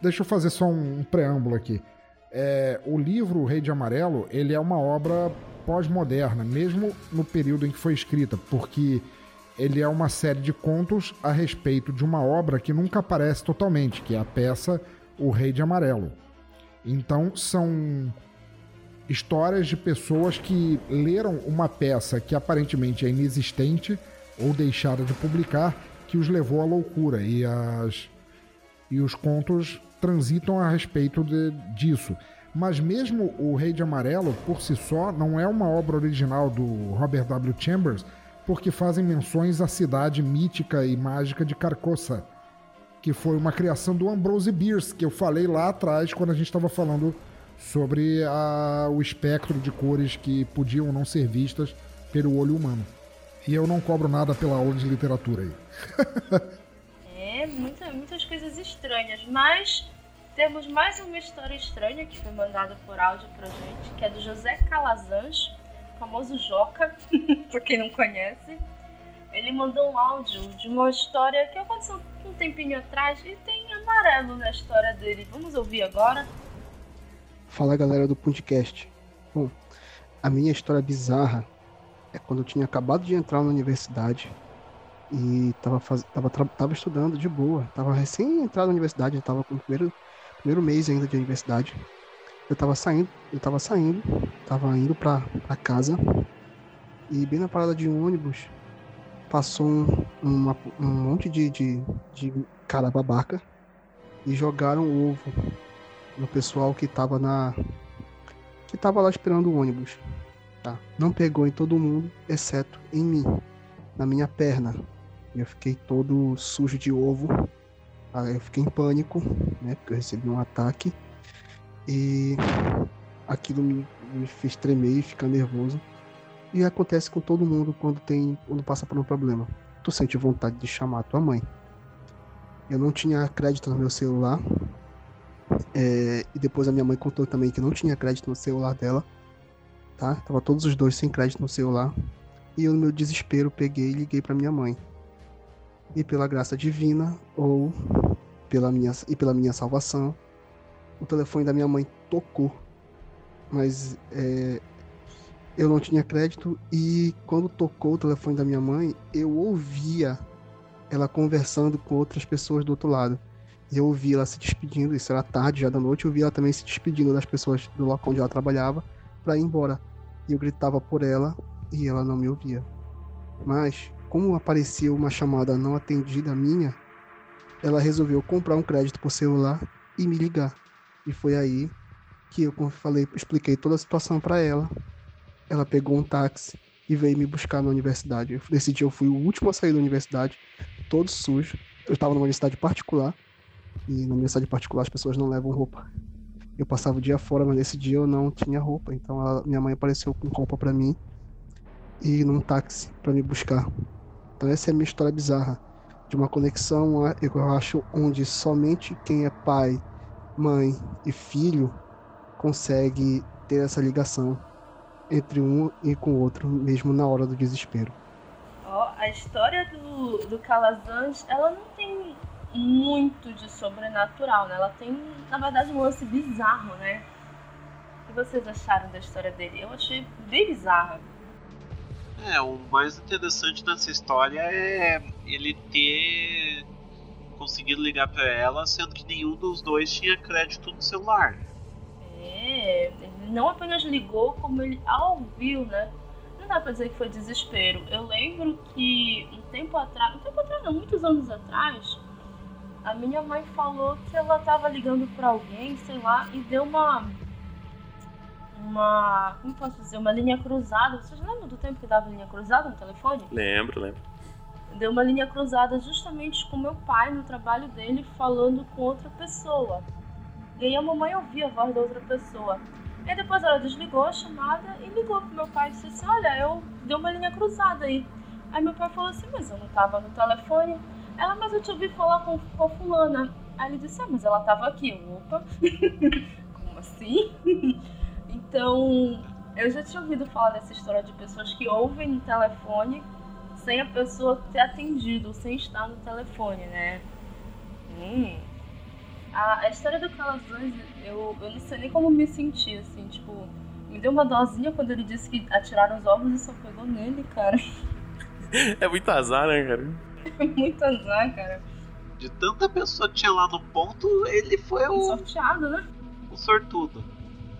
deixa eu fazer só um, um preâmbulo aqui, é, o livro O Rei de Amarelo, ele é uma obra pós-moderna, mesmo no período em que foi escrita, porque ele é uma série de contos a respeito de uma obra que nunca aparece totalmente, que é a peça O Rei de Amarelo. Então são histórias de pessoas que leram uma peça que aparentemente é inexistente ou deixada de publicar, que os levou à loucura e as e os contos transitam a respeito de- disso. Mas mesmo o Rei de Amarelo, por si só, não é uma obra original do Robert W. Chambers, porque fazem menções à cidade mítica e mágica de Carcosa, que foi uma criação do Ambrose Bierce, que eu falei lá atrás quando a gente estava falando sobre a- o espectro de cores que podiam não ser vistas pelo olho humano. E eu não cobro nada pela aula de literatura aí. É, muita, muitas coisas estranhas, mas temos mais uma história estranha que foi mandada por áudio pra gente, que é do José Calazans, famoso Joca, pra quem não conhece. Ele mandou um áudio de uma história que aconteceu um tempinho atrás e tem amarelo na história dele. Vamos ouvir agora? Fala galera do podcast. Bom, a minha história bizarra é quando eu tinha acabado de entrar na universidade e tava, faz... tava, tava estudando de boa. Tava recém entrado na universidade, eu tava com o primeiro, primeiro mês ainda de universidade. Eu tava saindo, eu tava saindo, tava indo pra, pra casa e bem na parada de ônibus passou um, uma- um monte de, de, de cara babaca e jogaram ovo no pessoal que tava na que tava lá esperando o ônibus, tá? Não pegou em todo mundo, exceto em mim, na minha perna. Eu fiquei todo sujo de ovo. Aí eu fiquei em pânico, né? Porque eu recebi um ataque e aquilo me, me fez tremer e ficar nervoso. E acontece com todo mundo quando tem quando passa por um problema. Tu sente vontade de chamar tua mãe. Eu não tinha crédito no meu celular, é, e depois a minha mãe contou também que não tinha crédito no celular dela, tá? Tava todos os dois sem crédito no celular. E eu, no meu desespero, peguei e liguei pra minha mãe. E pela graça divina, ou pela minha, e pela minha salvação, o telefone da minha mãe tocou. Mas é, eu não tinha crédito e quando tocou o telefone da minha mãe, eu ouvia ela conversando com outras pessoas do outro lado. Eu ouvi ela se despedindo, isso era tarde já da noite, eu ouvi ela também se despedindo das pessoas do local onde ela trabalhava para ir embora. E eu gritava por ela e ela não me ouvia. Mas, como apareceu uma chamada não atendida minha, ela resolveu comprar um crédito por celular e me ligar. E foi aí que eu falei, expliquei toda a situação para ela. Ela pegou um táxi e veio me buscar na universidade. Nesse dia eu fui o último a sair da universidade, todo sujo. Eu estava numa universidade particular e na universidade particular as pessoas não levam roupa. Eu passava o dia fora, mas nesse dia eu não tinha roupa. Então minha mãe apareceu com roupa para mim e num táxi para me buscar. Então essa é a minha história bizarra de uma conexão, eu acho, onde somente quem é pai, mãe e filho consegue ter essa ligação entre um e com o outro, mesmo na hora do desespero. Oh, a história do, do Calazans, ela não tem muito de sobrenatural, né? Ela tem, na verdade, um lance bizarro, né? O que vocês acharam da história dele? Eu achei bem bizarra. É, o mais interessante dessa história é ele ter conseguido ligar para ela, sendo que nenhum dos dois tinha crédito no celular. É, ele não apenas ligou, como ele ouviu, né? Não dá pra dizer que foi desespero. Eu lembro que um tempo atrás, um tempo atrás não, muitos anos atrás, a minha mãe falou que ela tava ligando para alguém, sei lá, e deu uma uma. Como posso dizer? Uma linha cruzada. Vocês lembram do tempo que dava linha cruzada no telefone? Lembro, lembro. Deu uma linha cruzada justamente com meu pai no trabalho dele falando com outra pessoa. E aí a mamãe ouvia a voz da outra pessoa. E depois ela desligou a chamada e ligou pro meu pai e disse assim: Olha, eu dei uma linha cruzada aí. Aí meu pai falou assim: Mas eu não tava no telefone. Ela, mas eu te ouvi falar com, com a fulana. Aí ele disse: Ah, mas ela tava aqui. Opa, como assim? Então, eu já tinha ouvido falar dessa história de pessoas que ouvem no telefone sem a pessoa ter atendido, sem estar no telefone, né? Hum. A, a história do Calazans, eu, eu não sei nem como me sentir, assim, tipo, me deu uma dosinha quando ele disse que atiraram os ovos e só pegou nele, cara. É muito azar, né, cara? Muito azar, cara. De tanta pessoa que tinha lá no ponto, ele foi o. Sorteado, né? O sortudo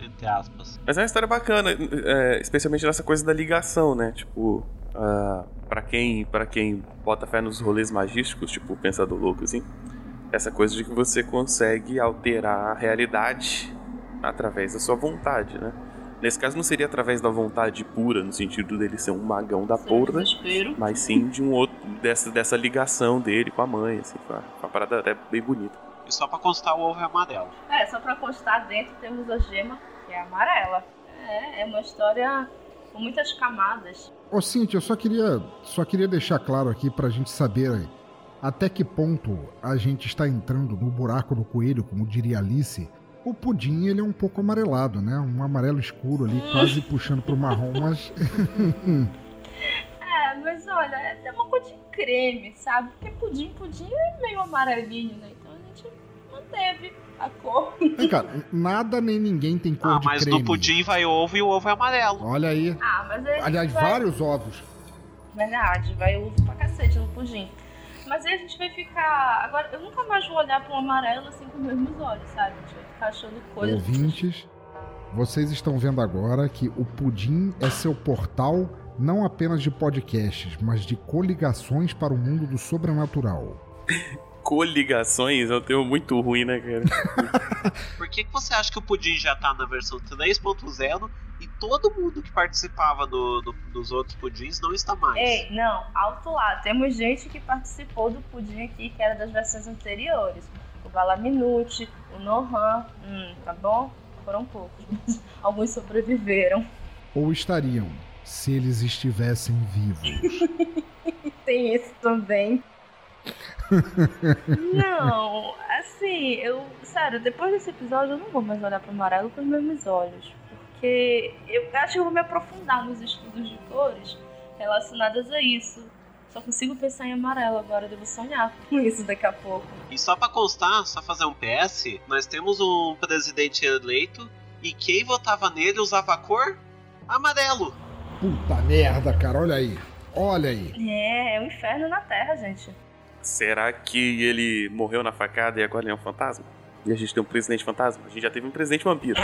entre aspas. Mas é uma história bacana, é, especialmente nessa coisa da ligação, né? Tipo, uh, para quem para quem bota fé nos rolês magísticos, tipo o Pensador Louco, assim, essa coisa de que você consegue alterar a realidade através da sua vontade, né? Nesse caso não seria através da vontade pura, no sentido dele ser um magão da porra, mas sim de um outro dessa, dessa ligação dele com a mãe, assim, uma, uma parada até bem bonita. E só para constar o ovo é amarelo. É, só para constar dentro temos a gema é amarela. É, é uma história com muitas camadas. Ô, Cintia, eu só queria, só queria deixar claro aqui pra gente saber até que ponto a gente está entrando no buraco do coelho, como diria Alice. O pudim, ele é um pouco amarelado, né? Um amarelo escuro ali, quase puxando pro marrom, mas... é, mas olha, é uma cor de creme, sabe? Porque pudim, pudim é meio amarelinho, né? Então a gente manteve a cor. Vem cá, nada nem ninguém tem cor ah, de mas creme. no pudim vai ovo e o ovo é amarelo. Olha aí. Ah, mas aí Aliás, vai... vários ovos. Verdade, vai ovo pra cacete no pudim. Mas aí a gente vai ficar. Agora, eu nunca mais vou olhar para um amarelo assim com os mesmos olhos, sabe? A gente vai ficar achando coisas. Ouvintes, vocês estão vendo agora que o Pudim é seu portal não apenas de podcasts, mas de coligações para o mundo do sobrenatural coligações é um termo muito ruim, né, cara? Por que, que você acha que o Pudim já tá na versão 3.0 e todo mundo que participava do, do, dos outros Pudins não está mais? Ei, não, alto lá. Temos gente que participou do Pudim aqui, que era das versões anteriores. O Balaminuti, o Nohan, hum, tá bom? Foram poucos, alguns sobreviveram. Ou estariam, se eles estivessem vivos. Tem isso também. não, assim, eu. Sério, depois desse episódio eu não vou mais olhar para o amarelo com os mesmos olhos. Porque eu acho que eu vou me aprofundar nos estudos de cores relacionadas a isso. Só consigo pensar em amarelo agora, devo sonhar com isso daqui a pouco. E só para constar, só fazer um PS, nós temos um presidente eleito e quem votava nele usava a cor amarelo. Puta merda, cara, olha aí. Olha aí. É, é um inferno na Terra, gente. Será que ele morreu na facada e agora ele é um fantasma? E a gente tem um presidente fantasma? A gente já teve um presidente vampiro.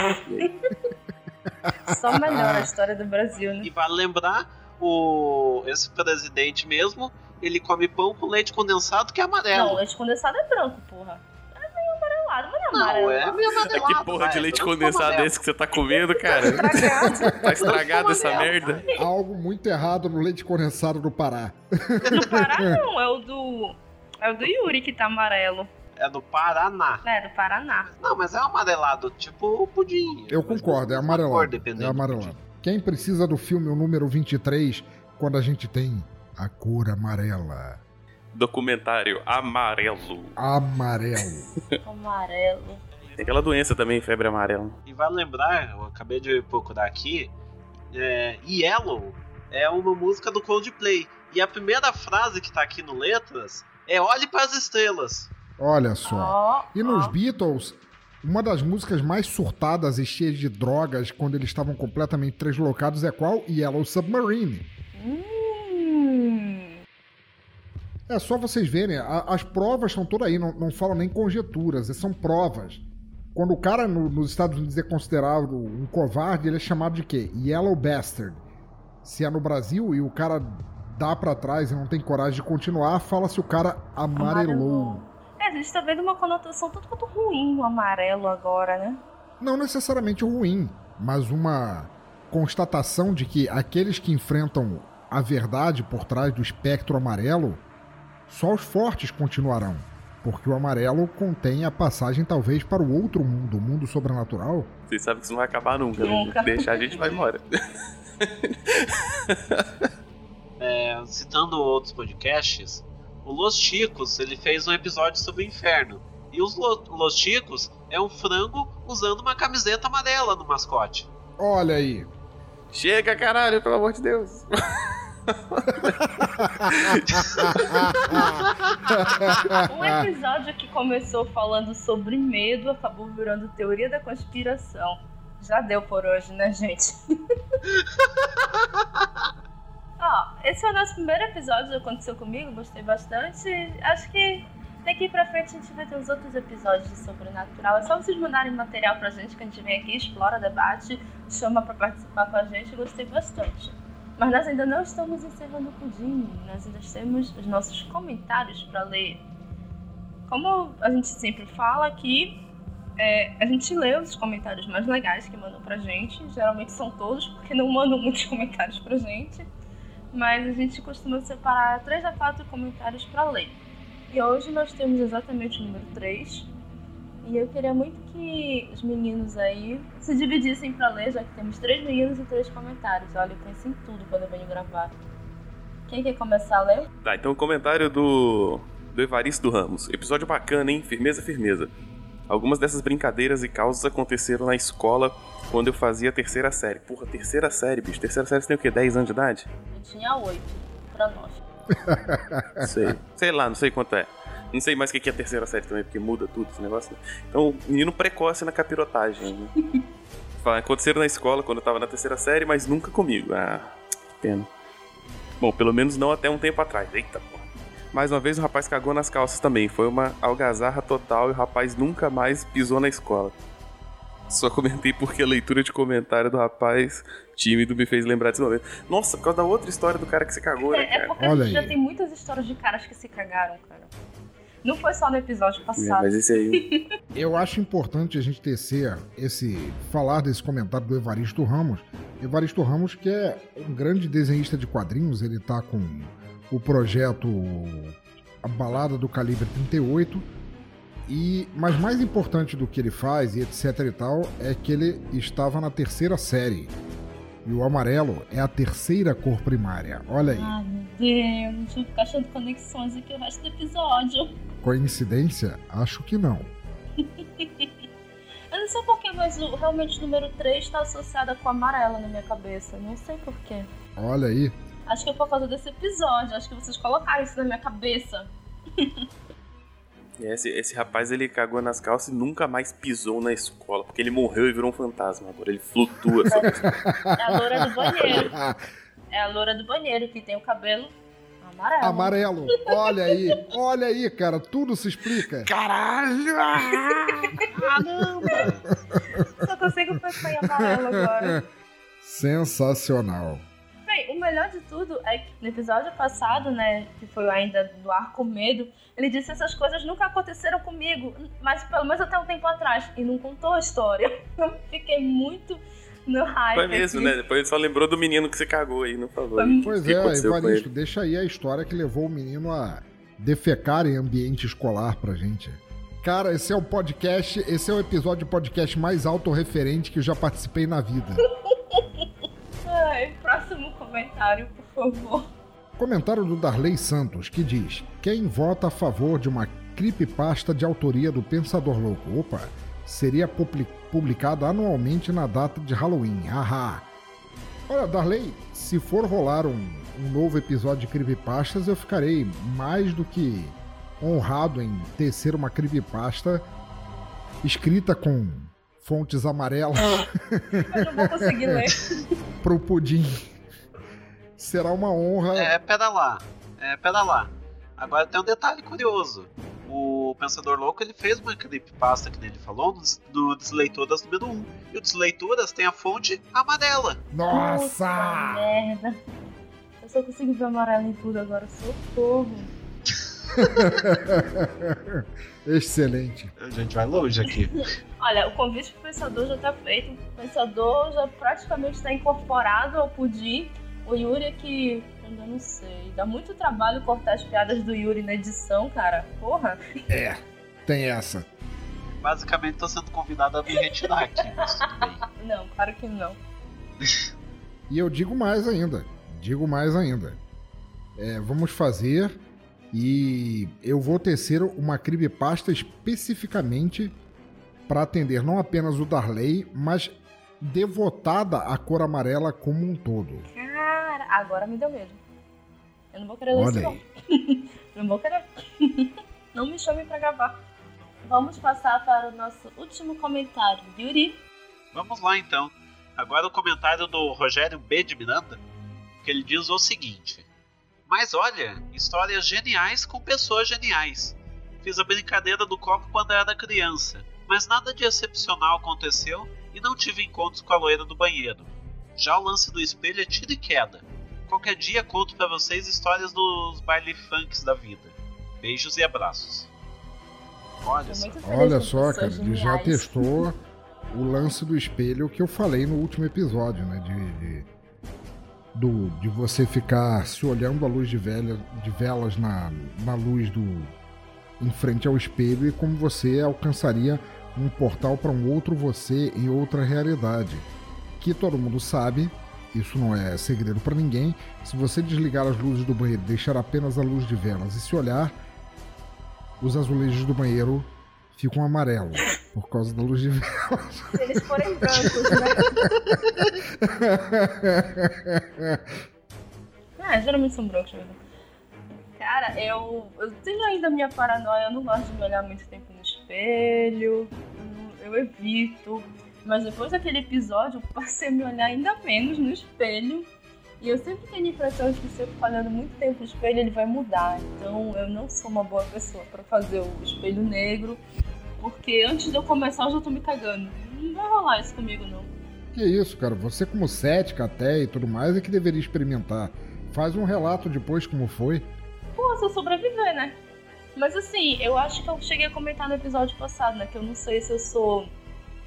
Só melhor a história do Brasil, né? E vale lembrar, o esse presidente mesmo, ele come pão com leite condensado que é Não, amarelo. leite condensado é branco, porra. É meio amarelado, mas não é Não, amarelo. é meio amarelado. que porra de leite não condensado amarelo. esse que você tá comendo, cara? Estragado. Tá estragada essa merda. Há algo muito errado no leite condensado do Pará. No Pará não, é o do. É o do Yuri que tá amarelo. É do Paraná. É, do Paraná. Não, mas é amarelado, tipo o pudim. Eu Mas concordo, é amarelado. cor, É do amarelado. Quem precisa do filme o número 23 quando a gente tem a cor amarela? Documentário amarelo. Amarelo. Amarelo. Tem aquela doença também, febre amarela. E vale lembrar, eu acabei de procurar aqui, é, Yellow é uma música do Coldplay. E a primeira frase que tá aqui no Letras é Olhe para as estrelas. Olha só. Ó. E nos ó. Beatles, uma das músicas mais surtadas e cheias de drogas quando eles estavam completamente translocados é qual? Yellow Submarine. Hum. É só vocês verem, a- as provas estão todas aí, não, não falam nem conjecturas, são provas. Quando o cara no- nos Estados Unidos é considerado um covarde, ele é chamado de quê? Yellow Bastard. Se é no Brasil e o cara dá pra trás e não tem coragem de continuar, fala-se o cara amarelou. É, a gente tá vendo uma conotação tanto quanto ruim no amarelo agora, né? Não necessariamente ruim, mas uma constatação de que aqueles que enfrentam a verdade por trás do espectro amarelo, só os fortes continuarão. Porque o amarelo contém a passagem, talvez, para o outro mundo, o mundo sobrenatural. Vocês sabem que isso não vai acabar nunca. né? Nunca. Deixar a gente vai embora. É, citando outros podcasts, o Los Chicos ele fez um episódio sobre o inferno. E os Lo- Los Chicos é um frango usando uma camiseta amarela no mascote. Olha aí. Chega, caralho, pelo amor de Deus. Um episódio que começou falando sobre medo acabou virando teoria da conspiração. Já deu por hoje, né, gente? Ó, esse foi o nosso primeiro episódio, aconteceu comigo, gostei bastante. Acho que daqui pra frente a gente vai ter os outros episódios de sobrenatural. É só vocês mandarem material pra gente que a gente vem aqui, explora, debate, chama pra participar com a gente. Gostei bastante. Mas nós ainda não estamos encerrando o pudim, nós ainda temos os nossos comentários para ler. Como a gente sempre fala aqui, é, a gente lê os comentários mais legais que mandam pra gente. Geralmente são todos, porque não mandam muitos comentários pra gente. Mas a gente costuma separar três a quatro comentários para ler. E hoje nós temos exatamente o número 3. E eu queria muito que os meninos aí se dividissem para ler, já que temos três meninos e três comentários. Olha, eu penso em tudo quando eu venho gravar. Quem quer começar a ler? Tá, então o comentário do, do Evaristo Ramos. Episódio bacana, hein? Firmeza, firmeza. Algumas dessas brincadeiras e causas aconteceram na escola quando eu fazia a terceira série. Porra, terceira série, bicho. Terceira série você tem o quê? 10 anos de idade? Eu tinha oito para nove. Sei. sei lá, não sei quanto é. Não sei mais o que é a terceira série também, porque muda tudo esse negócio. né? Então, menino precoce na capirotagem. Né? Fala, Aconteceram na escola quando eu tava na terceira série, mas nunca comigo. Ah, que pena. Bom, pelo menos não até um tempo atrás. Eita porra. Mais uma vez o rapaz cagou nas calças também. Foi uma algazarra total e o rapaz nunca mais pisou na escola. Só comentei porque a leitura de comentário do rapaz tímido me fez lembrar desse momento. Nossa, por causa da outra história do cara que se cagou, né, É, é cara? porque a Olha gente já aí. tem muitas histórias de caras que se cagaram, cara. Não foi só no episódio É, passado. mas esse aí. Eu acho importante a gente tecer esse. falar desse comentário do Evaristo Ramos. Evaristo Ramos, que é um grande desenhista de quadrinhos, ele tá com o projeto A Balada do Calibre 38. E, mas mais importante do que ele faz e etc e tal é que ele estava na terceira série. E o amarelo é a terceira cor primária. Olha aí. Ai, meu Deus, vou ficar achando conexões aqui o resto do episódio. Coincidência? Acho que não. Eu não sei porquê, mas o, realmente o número 3 está associado com amarela na minha cabeça. Não sei porquê. Olha aí. Acho que é por causa desse episódio. Acho que vocês colocaram isso na minha cabeça. Esse, esse rapaz ele cagou nas calças e nunca mais pisou na escola, porque ele morreu e virou um fantasma. Agora ele flutua. sobre- É a loura do banheiro. É a loura do banheiro, que tem o cabelo amarelo. Amarelo. Olha aí, olha aí, cara, tudo se explica. Caralho! Caramba! Só consigo pensar em amarelo agora. Sensacional. Bem, o melhor de tudo é que no episódio passado, né, que foi ainda do Arco Medo, ele disse essas coisas nunca aconteceram comigo, mas pelo menos até um tempo atrás, e não contou a história. Eu fiquei muito no hype. Foi mesmo, aqui. né? Depois só lembrou do menino que você cagou aí, não falou. Pois que é, com Evaristo, ele? deixa aí a história que levou o menino a defecar em ambiente escolar pra gente. Cara, esse é o podcast, esse é o episódio de podcast mais autorreferente que eu já participei na vida. Ai, próximo comentário, por favor. Comentário do Darley Santos, que diz: Quem vota a favor de uma creepypasta de autoria do Pensador Louco? Opa, seria publi- publicado anualmente na data de Halloween. Haha. Olha, Darley, se for rolar um, um novo episódio de creepypastas, eu ficarei mais do que honrado em tecer uma creepypasta escrita com fontes amarelas Eu não vou conseguir ler. pro pudim. Será uma honra. É, pera lá. É, pera lá. Agora tem um detalhe curioso. O Pensador Louco ele fez uma creepypasta, que ele falou, no, des- no Desleituras número 1. E o Desleituras tem a fonte amarela. Puta Nossa! merda. Eu só consigo ver amarelo em tudo agora, socorro. Excelente. A gente vai longe aqui. Olha, o convite pro pensador já tá feito. O pensador já praticamente está incorporado ao pudim. O Yuri é que. Eu ainda não sei. Dá muito trabalho cortar as piadas do Yuri na edição, cara. Porra. É, tem essa. Basicamente tô sendo convidado a me retirar aqui, mas tudo bem. Não, claro que não. E eu digo mais ainda. Digo mais ainda. É, vamos fazer e eu vou tecer uma creepypasta especificamente para atender não apenas o Darley, mas devotada à cor amarela como um todo. Cara, agora me deu medo. Eu não vou querer ler isso, não. Não vou querer. não me chame pra gravar. Vamos passar para o nosso último comentário. Yuri. Vamos lá então. Agora o comentário do Rogério B de Miranda, que ele diz o seguinte: Mas olha, histórias geniais com pessoas geniais. Fiz a brincadeira do copo quando era criança, mas nada de excepcional aconteceu e não tive encontros com a loira do banheiro. Já o lance do espelho é tiro e queda. Qualquer dia conto pra vocês histórias dos baile funks da vida. Beijos e abraços. Olha só. Olha só, cara, ele já testou o lance do espelho que eu falei no último episódio, né? De, de, do, de você ficar se olhando à luz de, velha, de velas na, na luz do. em frente ao espelho e como você alcançaria um portal para um outro você em outra realidade. Que todo mundo sabe, isso não é segredo para ninguém. Se você desligar as luzes do banheiro, deixar apenas a luz de velas e se olhar, os azulejos do banheiro ficam amarelos por causa da luz de velas. Se eles forem brancos, né? Ah, geralmente são brancos mesmo. Cara, eu, eu tenho ainda a minha paranoia, eu não gosto de me olhar muito tempo no espelho, eu, eu evito. Mas depois daquele episódio, eu passei a me olhar ainda menos no espelho. E eu sempre tenho a impressão de que se eu ficar olhando muito tempo no espelho, ele vai mudar. Então eu não sou uma boa pessoa pra fazer o espelho negro. Porque antes de eu começar, eu já tô me cagando. Não vai rolar isso comigo, não. Que isso, cara? Você como cética até e tudo mais é que deveria experimentar. Faz um relato depois como foi. Pô, se eu sobreviver, né? Mas assim, eu acho que eu cheguei a comentar no episódio passado, né? Que eu não sei se eu sou.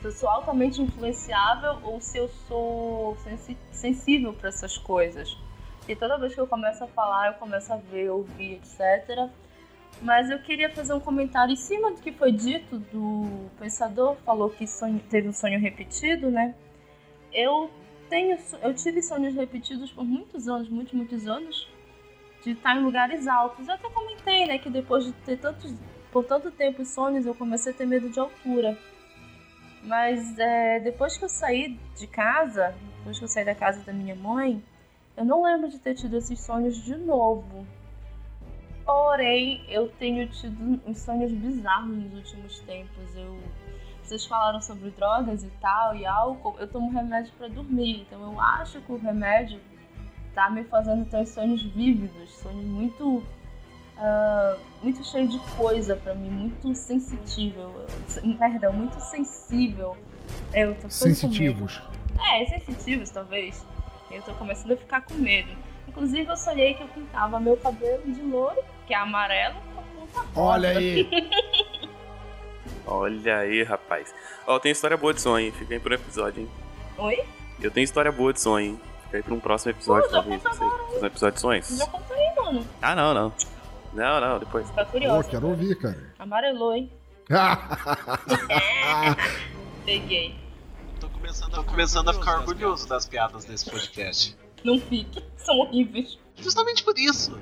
Se eu sou altamente influenciável ou se eu sou sensível pra essas coisas. E toda vez que eu começo a falar, eu começo a ver, ouvir, etc. Mas eu queria fazer um comentário em cima do que foi dito do pensador, falou que sonho- teve um sonho repetido, né? Eu tenho, eu tive sonhos repetidos por muitos anos, muitos, muitos anos de estar em lugares altos. Eu até comentei, né, que depois de ter tantos, por tanto tempo sonhos, eu comecei a ter medo de altura. Mas é, depois que eu saí de casa, depois que eu saí da casa da minha mãe, eu não lembro de ter tido esses sonhos de novo. Porém, eu tenho tido uns sonhos bizarros nos últimos tempos. Eu, vocês falaram sobre drogas e tal, e álcool. Eu tomo remédio para dormir, então eu acho que o remédio tá me fazendo ter sonhos vívidos, sonhos muito. Uh, muito cheio de coisa para mim, muito sensível. Perdão, muito sensível. Eu tô Sensitivos. É, sensitivos talvez. Eu tô começando a ficar com medo. Inclusive eu sonhei que eu pintava meu cabelo de louro, que é amarelo, com ponta rosa. Olha aí! Olha aí, rapaz. Ó, tem história boa de sonho, hein? Fica aí pro episódio, hein? Oi? Eu tenho história boa de sonho, hein? Fica aí pra um próximo episódio, Pô, talvez. Fazer um episódio de sonhos. Já conta aí, mano. Ah, não, não. Não, não, depois. Fica Pô, curioso. quero ouvir, cara. Amarelou, hein? Peguei. Tô começando, tô começando a ficar orgulhoso das piadas desse podcast. Não fique. São horríveis. Justamente por isso.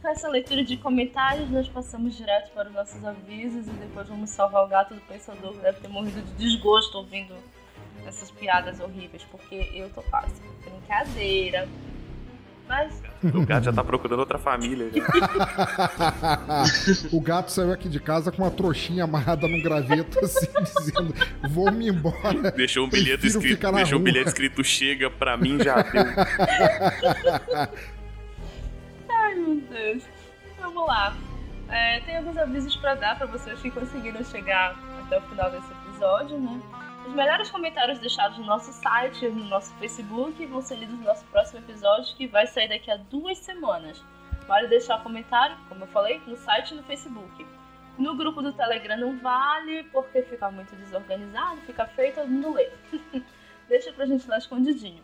Com essa leitura de comentários, nós passamos direto para os nossos avisos e depois vamos salvar o gato do pensador que deve ter morrido de desgosto ouvindo essas piadas horríveis, porque eu tô quase. Brincadeira. Mas O gato já tá procurando outra família. O gato saiu aqui de casa com uma trouxinha amarrada num graveto, assim, dizendo: Vou me embora. Deixou um bilhete escrito. Deixou um bilhete escrito chega pra mim já deu. Ai, meu Deus. Vamos lá. É, tem alguns avisos pra dar pra vocês que conseguiram chegar até o final desse episódio, né? Os melhores comentários deixados no nosso site no nosso Facebook vão ser lidos no nosso próximo episódio, que vai sair daqui a duas semanas. Vale deixar comentário, como eu falei, no site e no Facebook. No grupo do Telegram não vale, porque fica muito desorganizado, fica feio, todo mundo lê. Deixa pra gente lá escondidinho.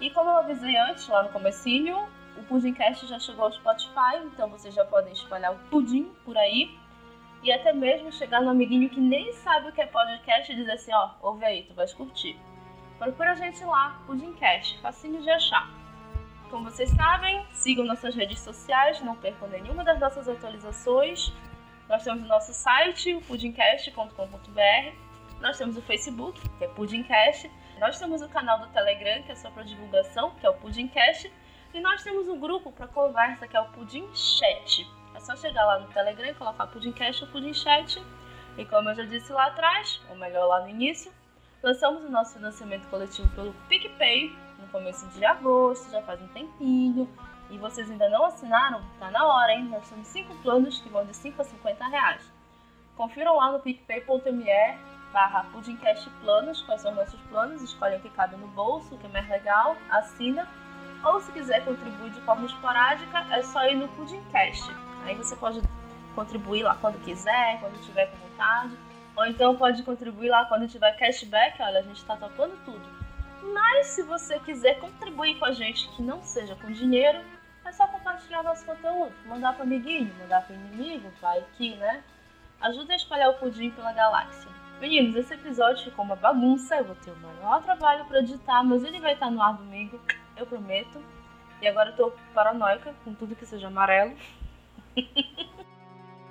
E como eu avisei antes, lá no comecinho, o Pudimcast já chegou ao Spotify, então vocês já podem espalhar o pudim por aí. E até mesmo chegar no amiguinho que nem sabe o que é podcast e dizer assim, ó, ouve aí, tu vais curtir. Procura a gente lá, Pudimcast, facinho de achar. Como vocês sabem, sigam nossas redes sociais, não percam nenhuma das nossas atualizações. Nós temos o nosso site, o pudimcast.com.br. Nós temos o Facebook, que é Pudimcast. Nós temos o canal do Telegram, que é só para divulgação, que é o Pudimcast. E nós temos um grupo para conversa, que é o Pudim Chat. É só chegar lá no Telegram e colocar Pudimcast ou Pudim Chat. E como eu já disse lá atrás, ou melhor lá no início, lançamos o nosso financiamento coletivo pelo PicPay no começo de agosto, já faz um tempinho. E vocês ainda não assinaram? Tá na hora, hein? Nós temos 5 planos que vão de 5 a 50 reais. Confiram lá no picpay.me barra Pudimcast Planos, quais são os nossos planos, escolhem o que cabe no bolso, o que é mais legal, assina. Ou se quiser contribuir de forma esporádica, é só ir no Pudimcast. Aí você pode contribuir lá quando quiser, quando tiver com vontade. Ou então pode contribuir lá quando tiver cashback, olha, a gente tá topando tudo. Mas se você quiser contribuir com a gente que não seja com dinheiro, é só compartilhar nosso conteúdo, mandar para amiguinho, mandar para inimigo, vai que, né? Ajuda a espalhar o pudim pela galáxia. Meninos, esse episódio ficou uma bagunça, eu vou ter o maior trabalho para editar, mas ele vai estar no ar domingo, eu prometo. E agora eu tô paranoica com tudo que seja amarelo.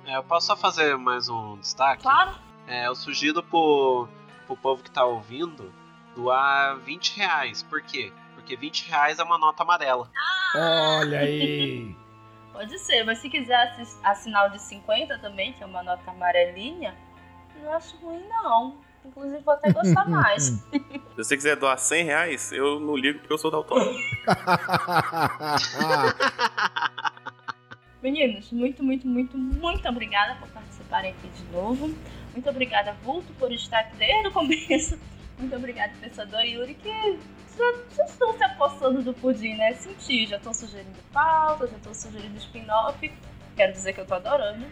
É, eu posso só fazer mais um destaque? Claro, É, eu sugiro pro, pro povo que tá ouvindo doar 20 reais. Por quê? Porque 20 reais é uma nota amarela. Olha aí! pode ser, mas se quiser assinar o de 50 também, que é uma nota amarelinha, não acho ruim não. Inclusive vou até gostar mais. Se você quiser doar 100 reais, eu não ligo porque eu sou daltônico. Meninos, muito, muito, muito, muito obrigada por participarem aqui de novo. Muito obrigada, Vulto, por estar aqui desde o começo. Muito obrigada, Pensador Yuri, que já, estão se apossando do pudim, né? Senti, já estão sugerindo pauta, já estão sugerindo spin-off. Quero dizer que eu tô adorando.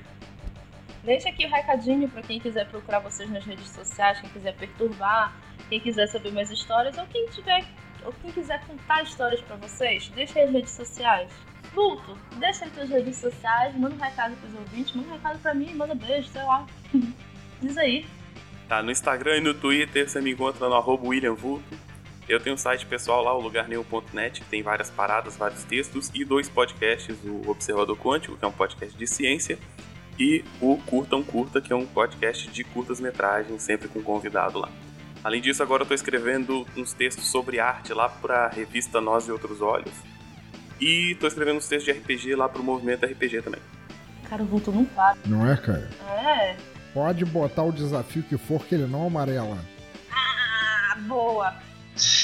Deixa aqui o recadinho para quem quiser procurar vocês nas redes sociais, quem quiser perturbar, quem quiser saber mais histórias, ou quem tiver, ou quem quiser contar histórias para vocês, deixa aí as redes sociais. Vulto, deixa aí tuas redes sociais, manda um recado pros ouvintes, manda um recado pra mim, manda beijo, sei lá. Diz aí. Tá, no Instagram e no Twitter você me encontra no arroba William Vulto. Eu tenho um site pessoal lá, o que tem várias paradas, vários textos, e dois podcasts, o Observador Quântico, que é um podcast de ciência, e o Curta um Curta, que é um podcast de curtas-metragens, sempre com convidado lá. Além disso, agora eu tô escrevendo uns textos sobre arte lá pra revista Nós e Outros Olhos. E tô escrevendo uns textos de RPG lá pro movimento RPG também. Cara, o Vulto não para. Não é, cara? É. Pode botar o desafio que for, que ele não amarela. Ah, boa.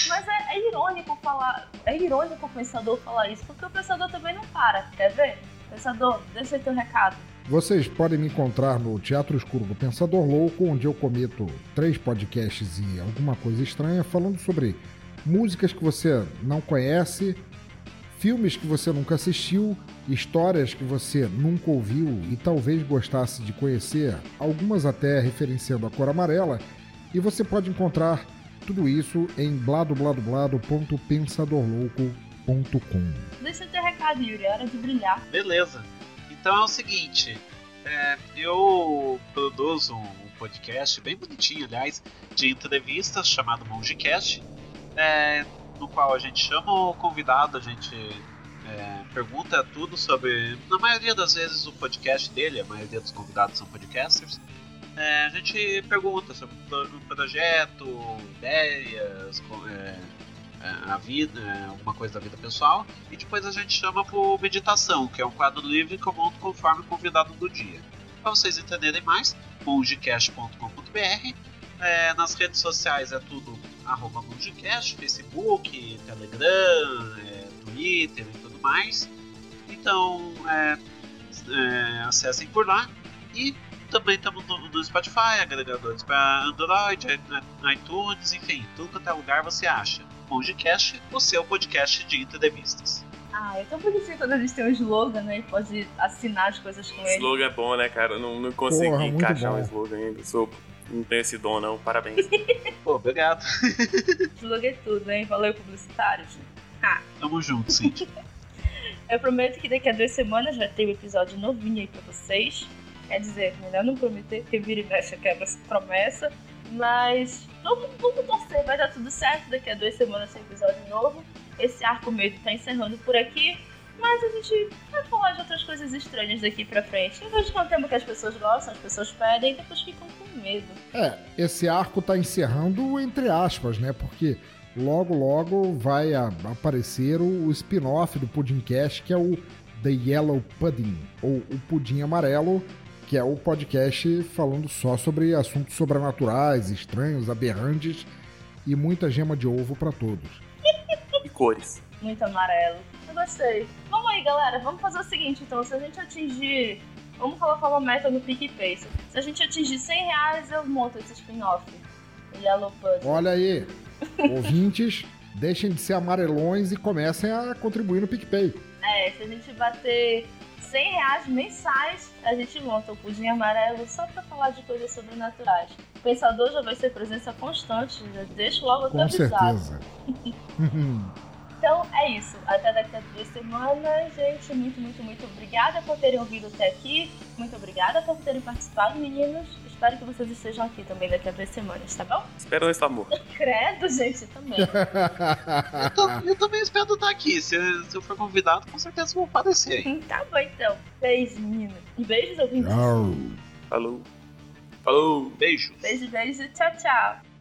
Mas é, é irônico falar. É irônico o pensador falar isso, porque o pensador também não para. Quer ver? Pensador, deixa aí teu recado. Vocês podem me encontrar no Teatro Escuro do Pensador Louco, onde eu cometo três podcasts e alguma coisa estranha falando sobre músicas que você não conhece, filmes que você nunca assistiu, histórias que você nunca ouviu e talvez gostasse de conhecer, algumas até referenciando a cor amarela, e você pode encontrar tudo isso em bladobladoblado.pensadorlouco.com. Deixa teu recado, Yuri, é hora de brilhar. Beleza. Então é o seguinte, é, eu produzo um podcast bem bonitinho, aliás, de entrevistas chamado Mongecast, é, no qual a gente chama o convidado, a gente é, pergunta tudo sobre. Na maioria das vezes o podcast dele, a maioria dos convidados são podcasters. É, a gente pergunta sobre o projeto, ideias, é, é, a vida, é, alguma coisa da vida pessoal, e depois a gente chama por meditação, que é um quadro livre que eu monto conforme o convidado do dia. Para vocês entenderem mais, mongecast.com.br. É, nas redes sociais é tudo arroba Mongecast, Facebook, Telegram, é, Twitter e tudo mais. Então é, é, acessem por lá e também estamos no, no, Spotify, agregadores para Android, iTunes, enfim, tudo quanto é lugar você acha. Mongecast, o seu podcast de entrevistas. Ah, é tão bonitinho quando a gente tem um slogan, né? E pode assinar as coisas com ele. Slogan é bom, né, cara? Eu não, não consegui Porra, encaixar bom. um slogan ainda. Sou, não tenho esse dom, não. Parabéns. Pô, obrigado. Slogan é tudo, hein? Valeu, publicitários. Ah, Tamo junto, Cintia. eu prometo que daqui a duas semanas vai ter um episódio novinho aí pra vocês. Quer dizer, melhor não prometer, porque vira e mexe quebra essa promessa. Mas vamos, vamos torcer, vai dar tudo certo. Daqui a duas semanas tem episódio novo. Esse arco medo tá encerrando por aqui. Mas a gente vai falar de outras coisas estranhas daqui pra frente. Eu vejo que é um tema que as pessoas gostam, as pessoas pedem e depois ficam com medo. É, esse arco tá encerrando entre aspas, né? Porque logo, logo vai a- aparecer o, o spin-off do Pudimcast, que é o The Yellow Pudding, ou o Pudim Amarelo, que é o podcast falando só sobre assuntos sobrenaturais, estranhos, aberrantes e muita gema de ovo pra todos. e cores. Muito amarelo. Eu gostei. Vamos aí, galera. Vamos fazer o seguinte, então. Se a gente atingir... Vamos colocar uma meta no PicPay. Se a gente atingir 100 reais, eu monto esse spin-off. Yellow Pudding. Olha aí, ouvintes, deixem de ser amarelões e comecem a contribuir no PicPay. É, se a gente bater 100 reais mensais, a gente monta o pudim amarelo só pra falar de coisas sobrenaturais. O pensador já vai ser presença constante, já deixo logo Com avisado. certeza. Então é isso. Até daqui a duas semanas, gente. Muito, muito, muito obrigada por terem ouvido até aqui. Muito obrigada por terem participado, meninos. Espero que vocês estejam aqui também daqui a duas semanas, tá bom? Espero esse amor. Credo, gente, também. Eu, tam- eu também espero estar aqui. Se, se eu for convidado, com certeza vou aparecer. hein? tá bom, então. Beijo, meninos. Beijos, ouvintes. Tchau. Falou. Falou. Beijo. Beijo, beijo. Tchau, tchau.